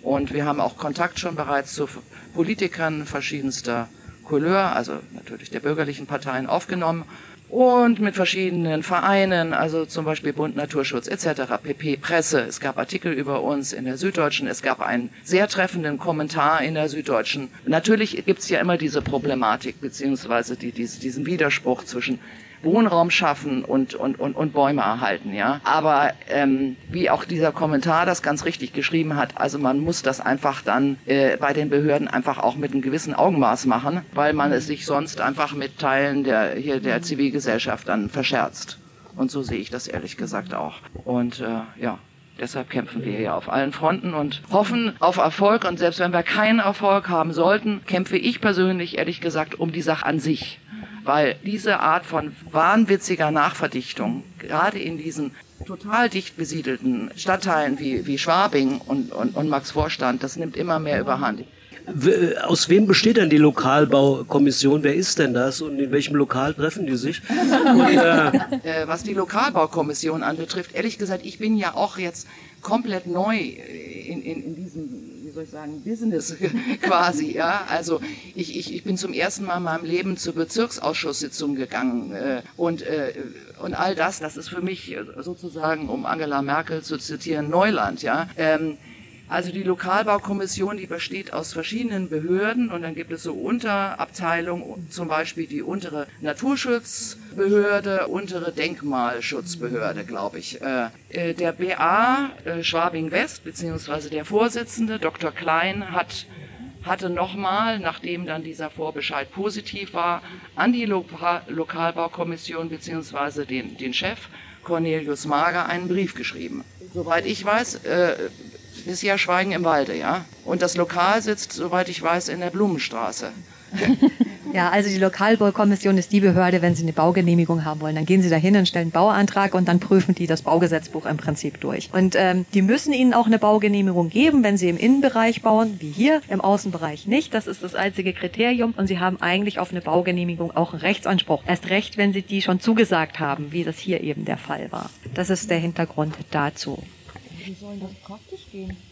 E: Und wir haben auch Kontakt schon bereits zu Politikern verschiedenster Couleur, also natürlich der bürgerlichen Parteien aufgenommen und mit verschiedenen Vereinen, also zum Beispiel Bund Naturschutz etc., PP, Presse. Es gab Artikel über uns in der Süddeutschen, es gab einen sehr treffenden Kommentar in der Süddeutschen. Natürlich gibt's ja immer diese Problematik beziehungsweise die, diese, diesen Widerspruch zwischen Wohnraum schaffen und, und, und, und Bäume erhalten, ja. Aber ähm, wie auch dieser Kommentar das ganz richtig geschrieben hat, also man muss das einfach dann äh, bei den Behörden einfach auch mit einem gewissen Augenmaß machen, weil man es sich sonst einfach mit Teilen der hier der Zivilgesellschaft dann verscherzt. Und so sehe ich das ehrlich gesagt auch. Und äh, ja. Deshalb kämpfen wir hier auf allen Fronten und hoffen auf Erfolg. Und selbst wenn wir keinen Erfolg haben sollten, kämpfe ich persönlich ehrlich gesagt um die Sache an sich weil diese Art von wahnwitziger Nachverdichtung, gerade in diesen total dicht besiedelten Stadtteilen wie, wie Schwabing und, und, und Max Vorstand, das nimmt immer mehr überhand.
F: Aus wem besteht denn die Lokalbaukommission? Wer ist denn das und in welchem Lokal treffen die sich? Und,
E: äh äh, Was die Lokalbaukommission anbetrifft, ehrlich gesagt, ich bin ja auch jetzt komplett neu in, in, in diesem soll ich sagen, Business quasi, ja. Also ich, ich, ich bin zum ersten Mal in meinem Leben zur Bezirksausschusssitzung gegangen äh, und, äh, und all das, das ist für mich sozusagen, um Angela Merkel zu zitieren, Neuland, ja. Ähm, also die Lokalbaukommission, die besteht aus verschiedenen Behörden und dann gibt es so Unterabteilungen, zum Beispiel die untere Naturschutzbehörde, untere Denkmalschutzbehörde, glaube ich. Äh, äh, der BA äh, Schwabing West, beziehungsweise der Vorsitzende, Dr. Klein, hat hatte nochmal, nachdem dann dieser Vorbescheid positiv war, an die Lokal Lokalbaukommission beziehungsweise den, den Chef Cornelius Mager einen Brief geschrieben. Soweit ich weiß, äh, ist ja Schweigen im Walde, ja. Und das Lokal sitzt, soweit ich weiß, in der Blumenstraße.
B: Ja, also die Lokalbaukommission ist die Behörde, wenn Sie eine Baugenehmigung haben wollen. Dann gehen Sie da hin und stellen einen Bauantrag und dann prüfen die das Baugesetzbuch im Prinzip durch. Und ähm, die müssen Ihnen auch eine Baugenehmigung geben, wenn Sie im Innenbereich bauen, wie hier, im Außenbereich nicht. Das ist das einzige Kriterium. Und Sie haben eigentlich auf eine Baugenehmigung auch einen Rechtsanspruch. Erst recht, wenn Sie die schon zugesagt haben, wie das hier eben der Fall war. Das ist der Hintergrund dazu.
D: Wie soll das praktisch gehen?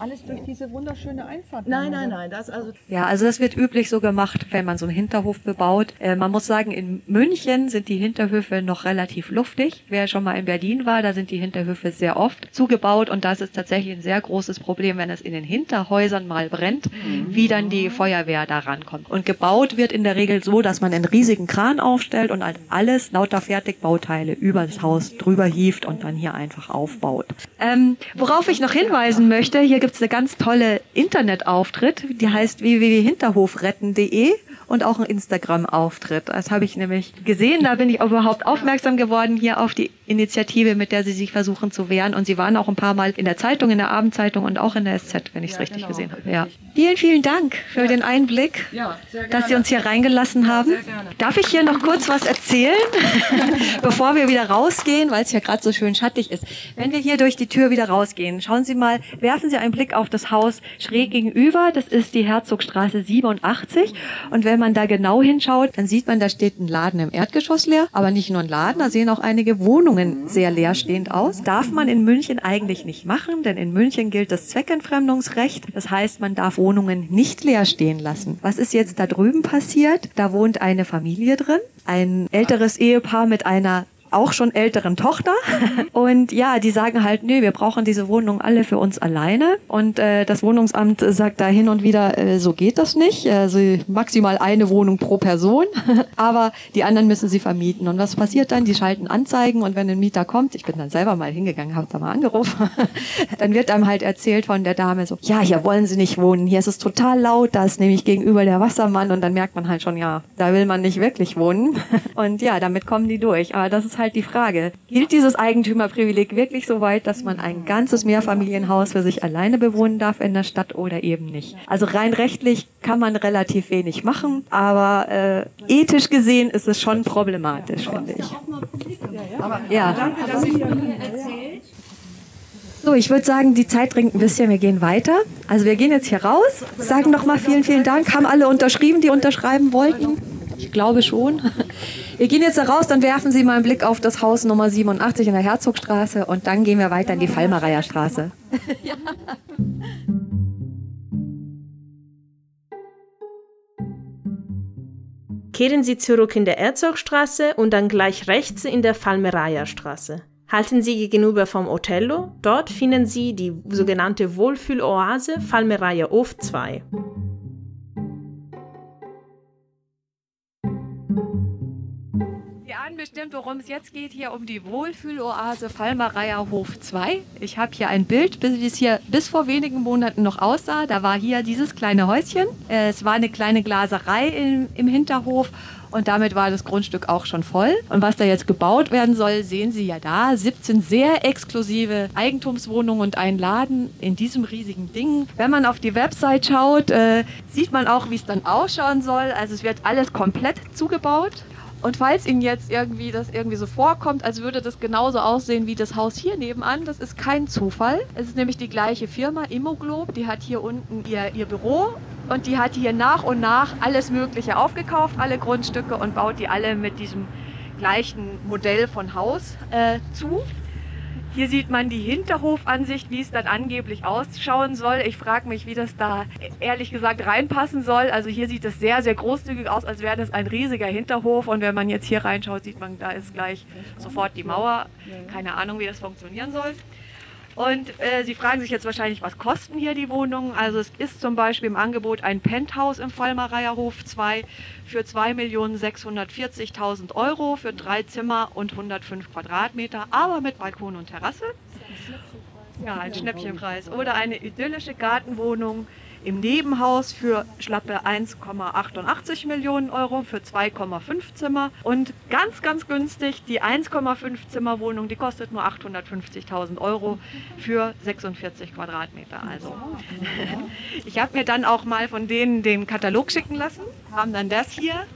D: Alles durch diese wunderschöne Einfahrt.
E: Nein, nein, nein, das also.
B: Ja, also das wird üblich so gemacht, wenn man so einen Hinterhof bebaut. Äh, man muss sagen, in München sind die Hinterhöfe noch relativ luftig. Wer schon mal in Berlin war, da sind die Hinterhöfe sehr oft zugebaut und das ist tatsächlich ein sehr großes Problem, wenn es in den Hinterhäusern mal brennt, mhm. wie dann die Feuerwehr da rankommt. Und gebaut wird in der Regel so, dass man einen riesigen Kran aufstellt und halt alles lauter Fertigbauteile über das Haus drüber hieft und dann hier einfach aufbaut. Ähm, worauf ich noch hinweisen möchte, hier gibt gibt es eine ganz tolle Internetauftritt, die heißt www.hinterhofretten.de und auch einen Instagram-Auftritt. Das habe ich nämlich gesehen, da bin ich überhaupt aufmerksam geworden hier auf die Initiative, mit der sie sich versuchen zu wehren. Und sie waren auch ein paar Mal in der Zeitung, in der Abendzeitung und auch in der SZ, wenn ich es ja, richtig genau. gesehen habe. Ja. Vielen, vielen Dank für ja. den Einblick, ja, dass Sie uns hier reingelassen haben. Darf ich hier noch kurz was erzählen, bevor wir wieder rausgehen, weil es ja gerade so schön schattig ist. Wenn wir hier durch die Tür wieder rausgehen, schauen Sie mal, werfen Sie einen Blick auf das Haus schräg gegenüber. Das ist die Herzogstraße 87. Und wenn man da genau hinschaut, dann sieht man, da steht ein Laden im Erdgeschoss leer, aber nicht nur ein Laden, da sehen auch einige Wohnungen sehr leerstehend aus. Darf man in München eigentlich nicht machen, denn in München gilt das Zweckentfremdungsrecht. Das heißt, man darf Wohnungen nicht leer stehen lassen. Was ist jetzt da drüben passiert? Da wohnt eine Familie drin, ein älteres Ehepaar mit einer auch schon älteren Tochter. Und ja, die sagen halt, nee, wir brauchen diese Wohnung alle für uns alleine. Und äh, das Wohnungsamt sagt da hin und wieder, äh, so geht das nicht. Also maximal eine Wohnung pro Person. Aber die anderen müssen sie vermieten. Und was passiert dann? Die schalten Anzeigen und wenn ein Mieter kommt, ich bin dann selber mal hingegangen, habe da mal angerufen, dann wird einem halt erzählt von der Dame so, ja, hier wollen sie nicht wohnen, hier ist es total laut, da ist nämlich gegenüber der Wassermann und dann merkt man halt schon, ja, da will man nicht wirklich wohnen. Und ja, damit kommen die durch. Aber das ist halt die Frage. Gilt dieses Eigentümerprivileg wirklich so weit, dass man ein ganzes Mehrfamilienhaus für sich alleine bewohnen darf in der Stadt oder eben nicht? Also rein rechtlich kann man relativ wenig machen, aber äh, ethisch gesehen ist es schon problematisch, finde ich. Ja. Danke, dass Sie erzählt. So, ich würde sagen, die Zeit dringt ein bisschen, wir gehen weiter. Also wir gehen jetzt hier raus, sagen nochmal vielen, vielen Dank. Haben alle unterschrieben, die unterschreiben wollten? Ich glaube schon. Wir gehen jetzt da raus, dann werfen Sie mal einen Blick auf das Haus Nummer 87 in der Herzogstraße und dann gehen wir weiter in die Fallmareier Straße. ja.
A: Kehren Sie zurück in der Herzogstraße und dann gleich rechts in der Falmeraia Straße. Halten Sie gegenüber vom Otello, dort finden Sie die sogenannte Wohlfühloase Falmeraia Of 2.
B: bestimmt, worum es jetzt geht, hier um die Wohlfühloase Falmereier Hof 2. Ich habe hier ein Bild, wie es hier bis vor wenigen Monaten noch aussah. Da war hier dieses kleine Häuschen. Es war eine kleine Glaserei im, im Hinterhof und damit war das Grundstück auch schon voll. Und was da jetzt gebaut werden soll, sehen Sie ja da. 17 sehr exklusive Eigentumswohnungen und ein Laden in diesem riesigen Ding. Wenn man auf die Website schaut, äh, sieht man auch, wie es dann ausschauen soll. Also es wird alles komplett zugebaut. Und falls Ihnen jetzt irgendwie das irgendwie so vorkommt, als würde das genauso aussehen wie das Haus hier nebenan, das ist kein Zufall. Es ist nämlich die gleiche Firma, Immoglob, die hat hier unten ihr, ihr Büro und die hat hier nach und nach alles Mögliche aufgekauft, alle Grundstücke und baut die alle mit diesem gleichen Modell von Haus äh, zu. Hier sieht man die Hinterhofansicht, wie es dann angeblich ausschauen soll. Ich frage mich, wie das da ehrlich gesagt reinpassen soll. Also hier sieht es sehr, sehr großzügig aus, als wäre das ein riesiger Hinterhof. Und wenn man jetzt hier reinschaut, sieht man, da ist gleich sofort die Mauer. Keine Ahnung, wie das funktionieren soll. Und äh, Sie fragen sich jetzt wahrscheinlich, was kosten hier die Wohnungen? Also es ist zum Beispiel im Angebot ein Penthouse im Fallmareier Hof 2 für 2.640.000 Euro für drei Zimmer und 105 Quadratmeter, aber mit Balkon und Terrasse. Ja, ein Schnäppchenpreis. Oder eine idyllische Gartenwohnung im Nebenhaus für schlappe 1,88 Millionen Euro für 2,5 Zimmer und ganz, ganz günstig die 1,5 Zimmer Wohnung, die kostet nur 850.000 Euro für 46 Quadratmeter. Also ich habe mir dann auch mal von denen den Katalog schicken lassen, haben dann das hier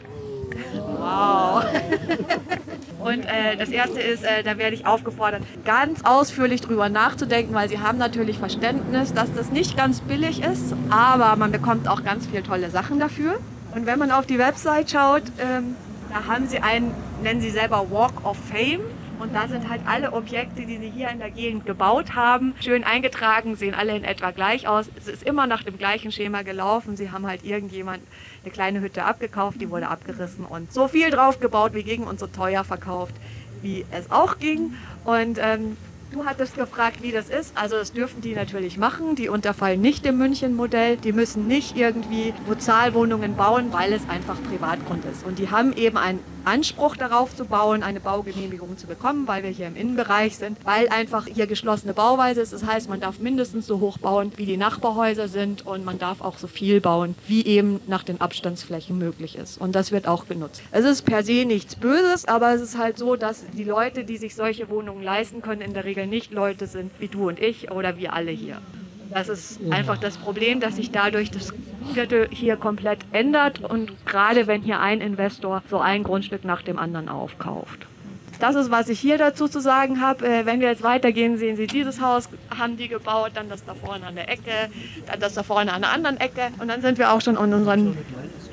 B: Wow. Und äh, das erste ist, äh, da werde ich aufgefordert, ganz ausführlich drüber nachzudenken, weil sie haben natürlich Verständnis, dass das nicht ganz billig ist, aber man bekommt auch ganz viele tolle Sachen dafür. Und wenn man auf die Website schaut, ähm, da haben sie einen, nennen sie selber Walk of Fame. Und da sind halt alle Objekte, die sie hier in der Gegend gebaut haben, schön eingetragen, sehen alle in etwa gleich aus. Es ist immer nach dem gleichen Schema gelaufen. Sie haben halt irgendjemand eine kleine Hütte abgekauft, die wurde abgerissen und so viel drauf gebaut wie ging und so teuer verkauft, wie es auch ging. Und ähm, Du hattest gefragt, wie das ist. Also das dürfen die natürlich machen. Die unterfallen nicht dem München-Modell. Die müssen nicht irgendwie Sozialwohnungen bauen, weil es einfach Privatgrund ist. Und die haben eben einen Anspruch darauf zu bauen, eine Baugenehmigung zu bekommen, weil wir hier im Innenbereich sind, weil einfach hier geschlossene Bauweise ist. Das heißt, man darf mindestens so hoch bauen, wie die Nachbarhäuser sind und man darf auch so viel bauen, wie eben nach den Abstandsflächen möglich ist. Und das wird auch genutzt. Es ist per se nichts Böses, aber es ist halt so, dass die Leute, die sich solche Wohnungen leisten können, in der Regel nicht Leute sind wie du und ich oder wir alle hier. Das ist einfach das Problem, dass sich dadurch das Viertel hier komplett ändert und gerade wenn hier ein Investor so ein Grundstück nach dem anderen aufkauft. Das ist, was ich hier dazu zu sagen habe. Äh, wenn wir jetzt weitergehen, sehen Sie, dieses Haus haben die gebaut, dann das da vorne an der Ecke, dann das da vorne an der anderen Ecke und dann sind wir auch schon in unseren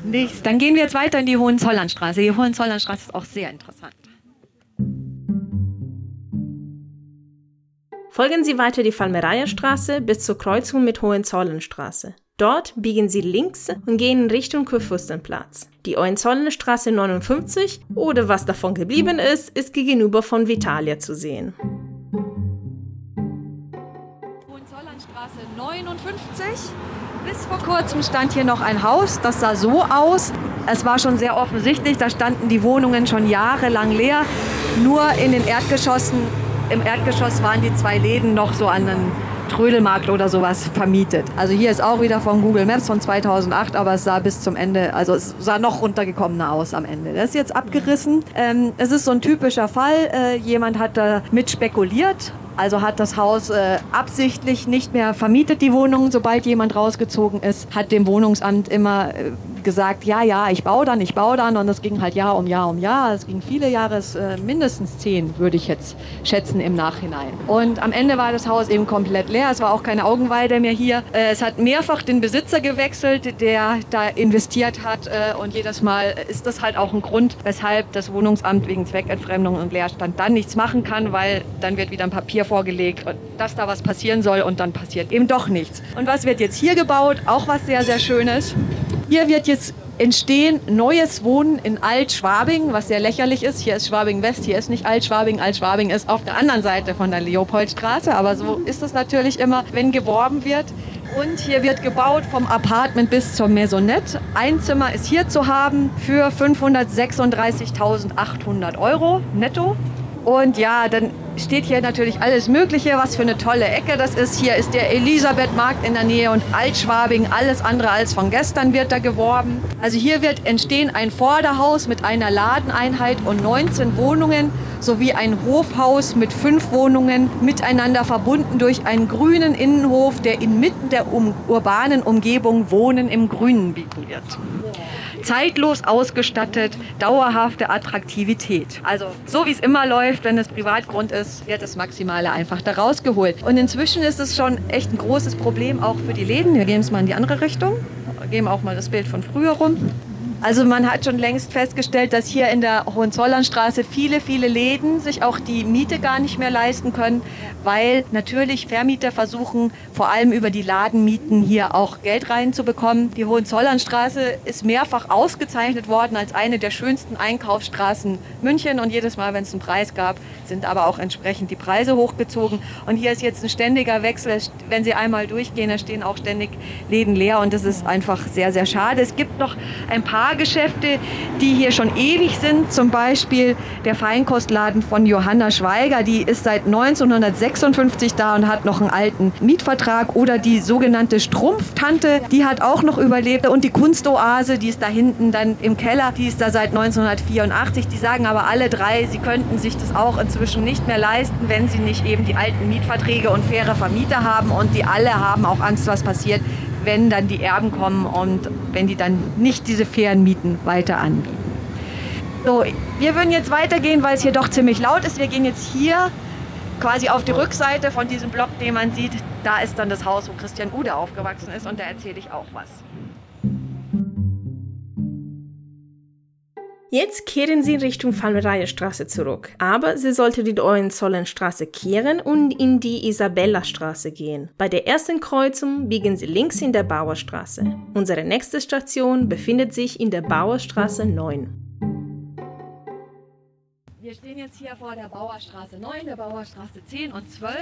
B: nächsten. Dann gehen wir jetzt weiter in die Hohenzollernstraße. Die Hohenzollernstraße ist auch sehr interessant.
A: Folgen Sie weiter die Falmereierstraße bis zur Kreuzung mit Hohenzollernstraße. Dort biegen Sie links und gehen in Richtung Kurfürstenplatz. Die Hohenzollernstraße 59 oder was davon geblieben ist, ist gegenüber von Vitalia zu sehen.
B: Hohenzollernstraße 59. Bis vor kurzem stand hier noch ein Haus, das sah so aus. Es war schon sehr offensichtlich, da standen die Wohnungen schon jahrelang leer. Nur in den Erdgeschossen, im Erdgeschoss waren die zwei Läden noch so an einen Trödelmarkt oder sowas vermietet. Also hier ist auch wieder von Google Maps von 2008, aber es sah bis zum Ende, also es sah noch runtergekommener aus am Ende. Das ist jetzt abgerissen. Ähm, es ist so ein typischer Fall. Äh, jemand hat da mit spekuliert also hat das Haus äh, absichtlich nicht mehr vermietet, die Wohnung, sobald jemand rausgezogen ist, hat dem Wohnungsamt immer äh, gesagt, ja, ja, ich baue dann, ich baue dann. Und das ging halt Jahr um Jahr um Jahr. Es ging viele Jahre, äh, mindestens zehn, würde ich jetzt schätzen im Nachhinein. Und am Ende war das Haus eben komplett leer. Es war auch keine Augenweide mehr hier. Äh, es hat mehrfach den Besitzer gewechselt, der da investiert hat. Äh, und jedes Mal ist das halt auch ein Grund, weshalb das Wohnungsamt wegen Zweckentfremdung und Leerstand dann nichts machen kann, weil dann wird wieder ein Papier vorgelegt, dass da was passieren soll und dann passiert eben doch nichts. Und was wird jetzt hier gebaut? Auch was sehr, sehr Schönes. Hier wird jetzt entstehen neues Wohnen in Alt-Schwabing, was sehr lächerlich ist. Hier ist Schwabing West, hier ist nicht Alt-Schwabing. Alt-Schwabing ist auf der anderen Seite von der Leopoldstraße, aber so ist es natürlich immer, wenn geworben wird. Und hier wird gebaut vom Apartment bis zur Maisonette. Ein Zimmer ist hier zu haben für 536.800 Euro netto. Und ja, dann steht hier natürlich alles Mögliche, was für eine tolle Ecke das ist. Hier ist der Elisabethmarkt in der Nähe und Altschwabing, alles andere als von gestern wird da geworben. Also hier wird entstehen ein Vorderhaus mit einer Ladeneinheit und 19 Wohnungen sowie ein Hofhaus mit fünf Wohnungen miteinander verbunden durch einen grünen Innenhof, der inmitten der um urbanen Umgebung Wohnen im Grünen bieten wird zeitlos ausgestattet, dauerhafte Attraktivität. Also so wie es immer läuft, wenn es Privatgrund ist, wird das Maximale einfach da rausgeholt. Und inzwischen ist es schon echt ein großes Problem auch für die Läden. Wir gehen jetzt mal in die andere Richtung, geben auch mal das Bild von früher rum. Also man hat schon längst festgestellt, dass hier in der Hohenzollernstraße viele, viele Läden sich auch die Miete gar nicht mehr leisten können, weil natürlich Vermieter versuchen, vor allem über die Ladenmieten hier auch Geld reinzubekommen. Die Hohenzollernstraße ist mehrfach ausgezeichnet worden als eine der schönsten Einkaufsstraßen München und jedes Mal, wenn es einen Preis gab, sind aber auch entsprechend die Preise hochgezogen. Und hier ist jetzt ein ständiger Wechsel. Wenn Sie einmal durchgehen, da stehen auch ständig Läden leer und das ist einfach sehr, sehr schade. Es gibt noch ein paar Fahrgeschäfte, die hier schon ewig sind. Zum Beispiel der Feinkostladen von Johanna Schweiger, die ist seit 1956 da und hat noch einen alten Mietvertrag. Oder die sogenannte Strumpftante, die hat auch noch überlebt. Und die Kunstoase, die ist da hinten dann im Keller, die ist da seit 1984. Die sagen aber alle drei, sie könnten sich das auch inzwischen nicht mehr leisten, wenn sie nicht eben die alten Mietverträge und faire Vermieter haben. Und die alle haben auch Angst, was passiert, wenn dann die Erben kommen und wenn die dann nicht diese fairen Mieten weiter anbieten. So, wir würden jetzt weitergehen, weil es hier doch ziemlich laut ist. Wir gehen jetzt hier quasi auf die Rückseite von diesem Block, den man sieht. Da ist dann das Haus, wo Christian Ude aufgewachsen ist und da erzähle ich auch was.
A: Jetzt kehren Sie in Richtung Falmereierstraße zurück, aber Sie sollten die Hohenzollernstraße kehren und in die Isabella-Straße gehen. Bei der ersten Kreuzung biegen Sie links in der Bauerstraße. Unsere nächste Station befindet sich in der Bauerstraße 9.
B: Wir stehen jetzt hier vor der Bauerstraße 9, der Bauerstraße 10 und 12.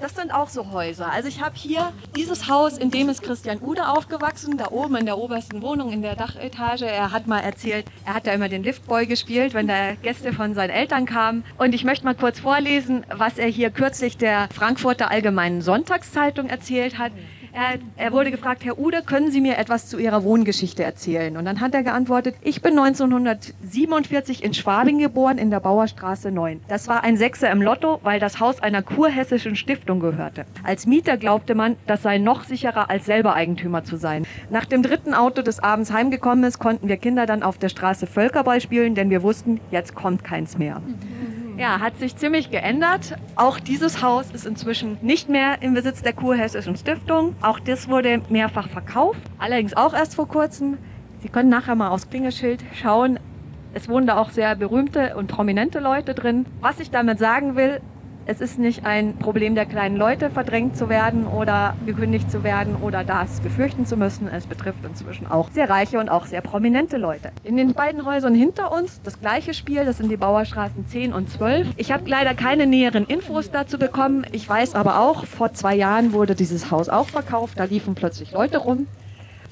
B: Das sind auch so Häuser. Also ich habe hier dieses Haus, in dem ist Christian Ude aufgewachsen, da oben in der obersten Wohnung in der Dachetage. Er hat mal erzählt, er hat da immer den Liftboy gespielt, wenn da Gäste von seinen Eltern kamen. Und ich möchte mal kurz vorlesen, was er hier kürzlich der Frankfurter Allgemeinen Sonntagszeitung erzählt hat. Er, er, wurde gefragt, Herr Ude, können Sie mir etwas zu Ihrer Wohngeschichte erzählen? Und dann hat er geantwortet, ich bin 1947 in Schwabing geboren, in der Bauerstraße 9. Das war ein Sechser im Lotto, weil das Haus einer kurhessischen Stiftung gehörte. Als Mieter glaubte man, das sei noch sicherer, als selber Eigentümer zu sein. Nach dem dritten Auto, das abends heimgekommen ist, konnten wir Kinder dann auf der Straße Völkerball spielen, denn wir wussten, jetzt kommt keins mehr. Ja, hat sich ziemlich geändert. Auch dieses Haus ist inzwischen nicht mehr im Besitz der Kurhessischen Stiftung. Auch das wurde mehrfach verkauft, allerdings auch erst vor kurzem. Sie können nachher mal aufs Klingelschild schauen. Es wohnen da auch sehr berühmte und prominente Leute drin. Was ich damit sagen will, Es ist nicht ein Problem der kleinen Leute, verdrängt zu werden oder gekündigt zu werden oder das befürchten zu müssen. Es betrifft inzwischen auch sehr reiche und auch sehr prominente Leute. In den beiden Häusern hinter uns das gleiche Spiel, das sind die Bauerstraßen 10 und 12. Ich habe leider keine näheren Infos dazu bekommen. Ich weiß aber auch, vor zwei Jahren wurde dieses Haus auch verkauft. Da liefen plötzlich Leute rum.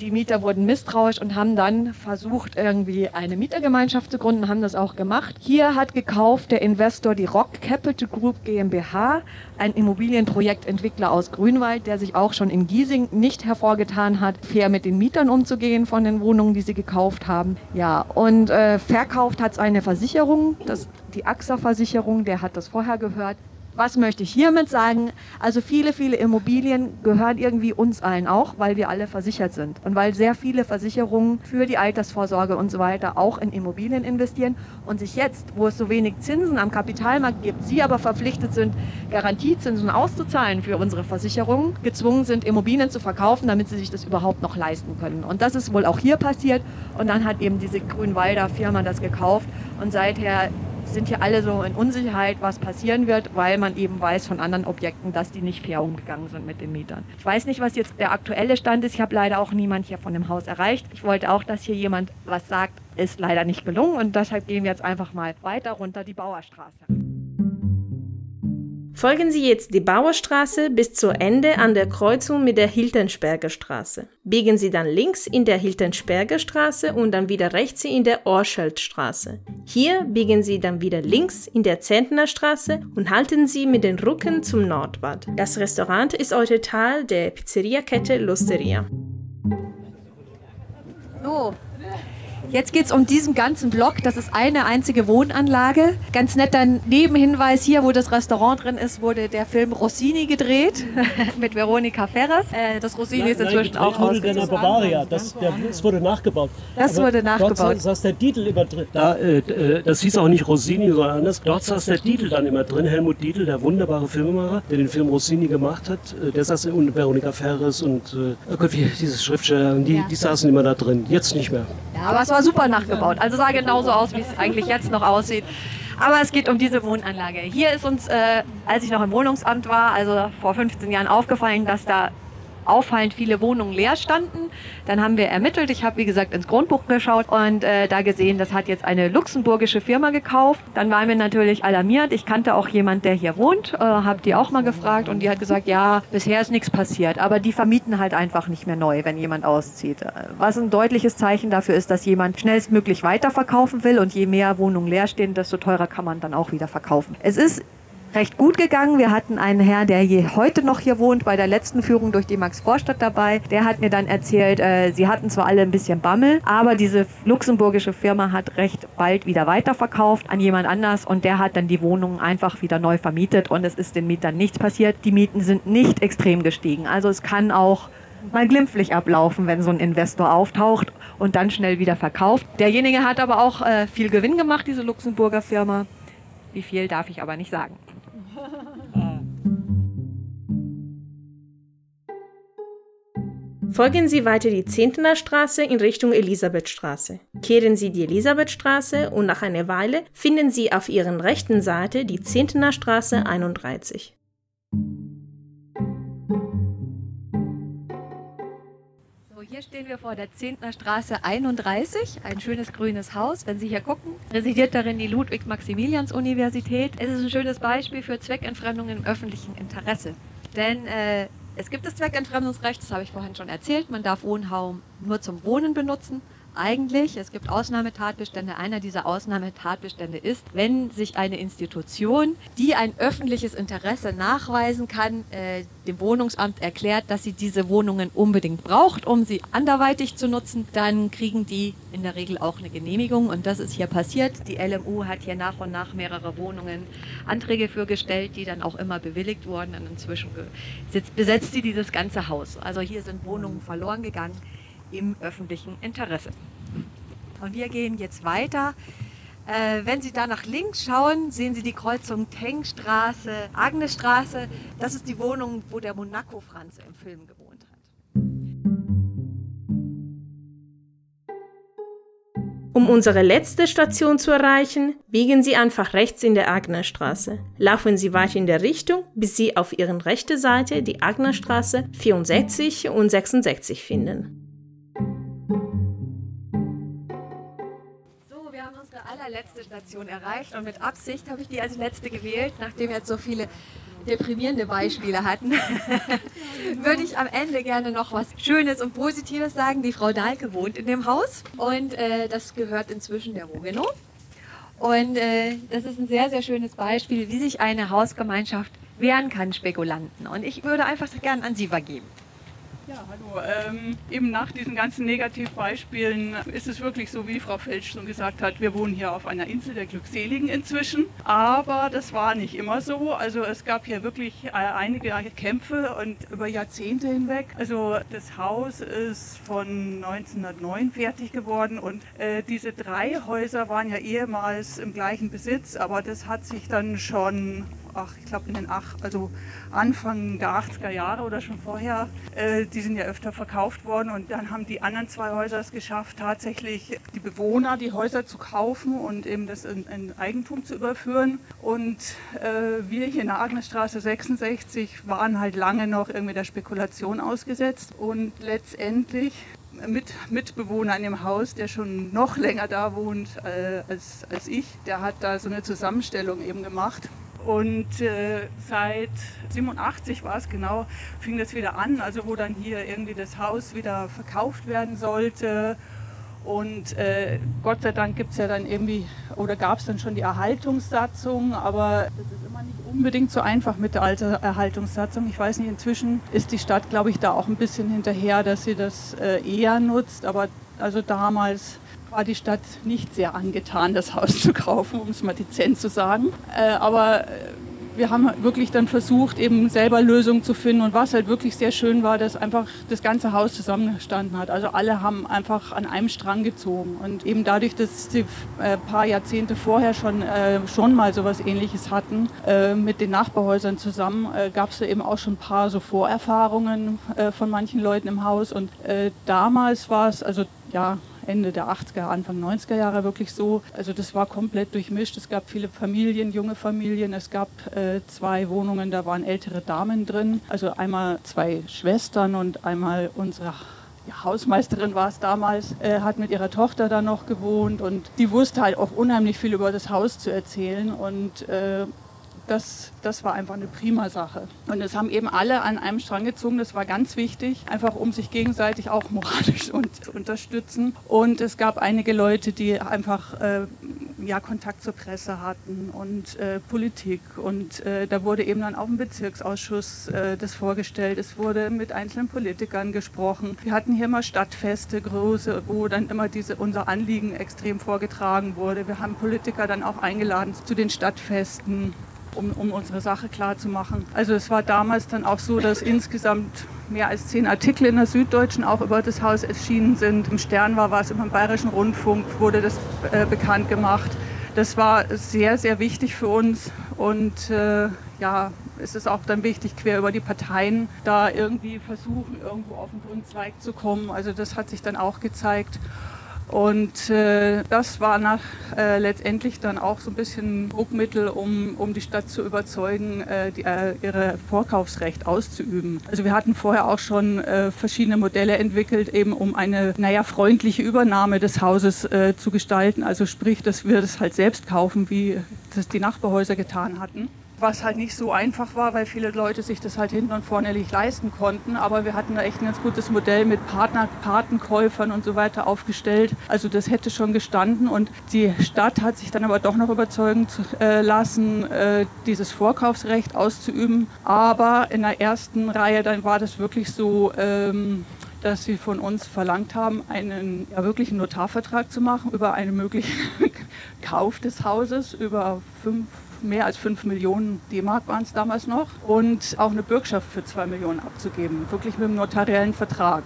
B: Die Mieter wurden misstrauisch und haben dann versucht, irgendwie eine Mietergemeinschaft zu gründen, haben das auch gemacht. Hier hat gekauft der Investor die Rock Capital Group GmbH, ein Immobilienprojektentwickler aus Grünwald, der sich auch schon in Giesing nicht hervorgetan hat, fair mit den Mietern umzugehen von den Wohnungen, die sie gekauft haben. Ja, und äh, verkauft hat es eine Versicherung, das, die AXA-Versicherung, der hat das vorher gehört. Was möchte ich hiermit sagen? Also viele, viele Immobilien gehören irgendwie uns allen auch, weil wir alle versichert sind und weil sehr viele Versicherungen für die Altersvorsorge und so weiter auch in Immobilien investieren und sich jetzt, wo es so wenig Zinsen am Kapitalmarkt gibt, sie aber verpflichtet sind, Garantiezinsen auszuzahlen für unsere Versicherungen, gezwungen sind, Immobilien zu verkaufen, damit sie sich das überhaupt noch leisten können. Und das ist wohl auch hier passiert und dann hat eben diese Grünwalder Firma das gekauft und seither sind hier alle so in Unsicherheit, was passieren wird, weil man eben weiß von anderen Objekten, dass die nicht fair umgegangen sind mit den Mietern. Ich weiß nicht, was jetzt der aktuelle Stand ist. Ich habe leider auch niemand hier von dem Haus erreicht. Ich wollte auch, dass hier jemand was sagt. Ist leider nicht gelungen und deshalb gehen wir jetzt einfach mal weiter runter die Bauerstraße.
A: Folgen Sie jetzt die Bauerstraße bis zu Ende an der Kreuzung mit der Hiltensperger Straße. Biegen Sie dann links in der Hiltensperger Straße und dann wieder rechts in der Orscheldstraße. Hier biegen Sie dann wieder links in der Zentner Straße und halten Sie mit den Rücken zum Nordbad. Das Restaurant ist heute Teil der Pizzeriakette L'Osteria.
B: So, Jetzt geht es um diesen ganzen Block. Das ist eine einzige Wohnanlage. Ganz netter Nebenhinweis hier, wo das Restaurant drin ist, wurde der Film Rossini gedreht mit Veronika Ferres. Äh, das Rossini nein, ist inzwischen nein, auch
F: wurde der Bavaria. Das, der, das wurde nachgebaut.
B: Das Aber wurde nachgebaut.
F: Dort saß der Titel immer drin. Da, äh, äh, das hieß auch nicht Rossini, sondern anders. Dort saß der Titel dann immer drin. Helmut Dietl, der wunderbare Filmemacher, der den Film Rossini gemacht hat. Äh, der saß und Veronika Ferres und äh, oh Gott, wie dieses Schriftsteller, die, ja. die saßen immer da drin. Jetzt nicht mehr.
B: Ja, aber es war super nachgebaut. Also sah genauso aus, wie es eigentlich jetzt noch aussieht. Aber es geht um diese Wohnanlage. Hier ist uns, äh, als ich noch im Wohnungsamt war, also vor 15 Jahren aufgefallen, dass da auffallend viele Wohnungen leer standen. Dann haben wir ermittelt. Ich habe, wie gesagt, ins Grundbuch geschaut und äh, da gesehen, das hat jetzt eine luxemburgische Firma gekauft. Dann waren wir natürlich alarmiert. Ich kannte auch jemand, der hier wohnt, äh, habe die auch mal gefragt und die hat gesagt, ja, bisher ist nichts passiert. Aber die vermieten halt einfach nicht mehr neu, wenn jemand auszieht. Was ein deutliches Zeichen dafür ist, dass jemand schnellstmöglich weiterverkaufen will und je mehr Wohnungen leer stehen, desto teurer kann man dann auch wieder verkaufen. Es ist recht gut gegangen. Wir hatten einen Herrn, der heute noch hier wohnt, bei der letzten Führung durch die Max-Vorstadt dabei. Der hat mir dann erzählt, äh, sie hatten zwar alle ein bisschen Bammel, aber diese luxemburgische Firma hat recht bald wieder weiterverkauft an jemand anders und der hat dann die Wohnungen einfach wieder neu vermietet und es ist den Mietern nichts passiert. Die Mieten sind nicht extrem gestiegen. Also es kann auch mal glimpflich ablaufen, wenn so ein Investor auftaucht und dann schnell wieder verkauft. Derjenige hat aber auch äh, viel Gewinn gemacht, diese Luxemburger Firma. Wie viel darf ich aber nicht sagen.
A: Folgen Sie weiter die Zehntner Straße in Richtung Elisabethstraße. Kehren Sie die Elisabethstraße und nach einer Weile finden Sie auf Ihren rechten Seite die Zehntner Straße 31.
B: Hier stehen wir vor der Zehntner Straße 31, ein schönes grünes Haus. Wenn Sie hier gucken, residiert darin die Ludwig-Maximilians-Universität. Es ist ein schönes Beispiel für Zweckentfremdung im öffentlichen Interesse. Denn äh, es gibt das Zweckentfremdungsrecht, das habe ich vorhin schon erzählt. Man darf Wohnraum nur zum Wohnen benutzen eigentlich, es gibt Ausnahmetatbestände. Einer dieser Ausnahmetatbestände ist, wenn sich eine Institution, die ein öffentliches Interesse nachweisen kann, äh, dem Wohnungsamt erklärt, dass sie diese Wohnungen unbedingt braucht, um sie anderweitig zu nutzen, dann kriegen die in der Regel auch eine Genehmigung. Und das ist hier passiert. Die LMU hat hier nach und nach mehrere Wohnungen Anträge für gestellt, die dann auch immer bewilligt wurden. Und inzwischen besetzt sie dieses ganze Haus. Also hier sind Wohnungen verloren gegangen im öffentlichen Interesse. Und wir gehen jetzt weiter. Äh, wenn Sie da nach links schauen, sehen Sie die Kreuzung Tengstraße, Agnesstraße. Das ist die Wohnung, wo der Monaco Franz im Film gewohnt hat.
A: Um unsere letzte Station zu erreichen, biegen Sie einfach rechts in der Agnerstraße. Laufen Sie weiter in der Richtung, bis Sie auf Ihren rechten Seite die Agnerstraße 64 und 66 finden.
B: Allerletzte Station erreicht und mit Absicht habe ich die als letzte gewählt, nachdem jetzt so viele deprimierende Beispiele hatten, würde ich am Ende gerne noch was Schönes und Positives sagen. Die Frau Dahlke wohnt in dem Haus und äh, das gehört inzwischen der Rogeno. Und äh, das ist ein sehr, sehr schönes Beispiel, wie sich eine Hausgemeinschaft wehren kann, Spekulanten. Und ich würde einfach gerne an Sie vergeben.
G: Ja, hallo. Ähm, eben nach diesen ganzen Negativbeispielen ist es wirklich so, wie Frau Felsch schon gesagt hat, wir wohnen hier auf einer Insel der Glückseligen inzwischen. Aber das war nicht immer so. Also es gab hier wirklich äh, einige Kämpfe und über Jahrzehnte hinweg. Also das Haus ist von 1909 fertig geworden und äh, diese drei Häuser waren ja ehemals im gleichen Besitz, aber das hat sich dann schon ach, ich glaube in den ach, also Anfang der 80er Jahre oder schon vorher, äh, die sind ja öfter verkauft worden und dann haben die anderen zwei Häuser es geschafft, tatsächlich die Bewohner die Häuser zu kaufen und eben das in, in Eigentum zu überführen. Und äh, wir hier in der Agnesstraße 66 waren halt lange noch irgendwie der Spekulation ausgesetzt und letztendlich mit Mitbewohner in dem Haus, der schon noch länger da wohnt äh, als, als ich, der hat da so eine Zusammenstellung eben gemacht und äh, seit 87 war es genau, fing das wieder an, also wo dann hier irgendwie das Haus wieder verkauft werden sollte. Und äh, Gott sei Dank gibt es ja dann irgendwie, oder gab es dann schon die Erhaltungssatzung, aber das ist immer nicht unbedingt so einfach mit der alten Erhaltungssatzung. Ich weiß nicht, inzwischen ist die Stadt, glaube ich, da auch ein bisschen hinterher, dass sie das äh, eher nutzt, aber also damals war die Stadt nicht sehr angetan, das Haus zu kaufen, um es mal dezent zu sagen. Äh, aber äh, wir haben wirklich dann versucht, eben selber Lösungen zu finden. Und was halt wirklich sehr schön war, dass einfach das ganze Haus zusammengestanden hat. Also alle haben einfach an einem Strang gezogen. Und eben dadurch, dass sie ein äh, paar Jahrzehnte vorher schon, äh, schon mal sowas ähnliches hatten, äh, mit den Nachbarhäusern zusammen, äh, gab es eben auch schon ein paar so Vorerfahrungen von manchen Leuten im Haus. Und damals war es, also ja, Ende der 80er, Anfang 90er Jahre wirklich so. Also das war komplett durchmischt. Es gab viele Familien, junge Familien. Es gab äh, zwei Wohnungen, da waren ältere Damen drin. Also einmal zwei Schwestern und einmal unsere ja, Hausmeisterin war es damals, äh, hat mit ihrer Tochter da noch gewohnt und die wusste halt auch unheimlich viel über das Haus zu erzählen und äh, das, das war einfach eine prima Sache. Und es haben eben alle an einem Strang gezogen, das war ganz wichtig, einfach um sich gegenseitig auch moralisch zu unterstützen. Und es gab einige Leute, die einfach äh, ja, Kontakt zur Presse hatten und äh, Politik. Und äh, da wurde eben dann auch im Bezirksausschuss äh, das vorgestellt. Es wurde mit einzelnen Politikern gesprochen. Wir hatten hier immer Stadtfeste, große, wo dann immer diese, unser Anliegen extrem vorgetragen wurde. Wir haben Politiker dann auch eingeladen zu den Stadtfesten um, um unsere Sache klar zu machen. Also es war damals dann auch so, dass insgesamt mehr als zehn Artikel in der Süddeutschen auch über das Haus erschienen sind. Im Stern war was, im Bayerischen Rundfunk wurde das äh, bekannt gemacht. Das war sehr, sehr wichtig für uns und äh, ja, es ist auch dann wichtig, quer über die Parteien da irgendwie versuchen, irgendwo auf den grünen Zweig zu kommen. Also das hat sich dann auch gezeigt. Und äh, das war nach, äh, letztendlich dann auch so ein bisschen Druckmittel, um, um die Stadt zu überzeugen, äh, die, äh, ihre Vorkaufsrecht auszuüben. Also wir hatten vorher auch schon äh, verschiedene Modelle entwickelt, eben um eine, naja, freundliche Übernahme des Hauses äh, zu gestalten. Also sprich, dass wir das halt selbst kaufen, wie das die Nachbarhäuser getan hatten was halt nicht so einfach war, weil viele Leute sich das halt hinten und vorne nicht leisten konnten. Aber wir hatten da echt ein ganz gutes Modell mit Partner, Patenkäufern und so weiter aufgestellt. Also das hätte schon gestanden und die Stadt hat sich dann aber doch noch überzeugen äh, lassen, äh, dieses Vorkaufsrecht auszuüben. Aber in der ersten Reihe dann war das wirklich so, ähm, dass sie von uns verlangt haben, einen ja, wirklichen Notarvertrag zu machen über einen möglichen Kauf des Hauses über fünf mehr als 5 Millionen D-Mark waren es damals noch, und auch eine Bürgschaft für 2 Millionen abzugeben, wirklich mit einem notariellen Vertrag.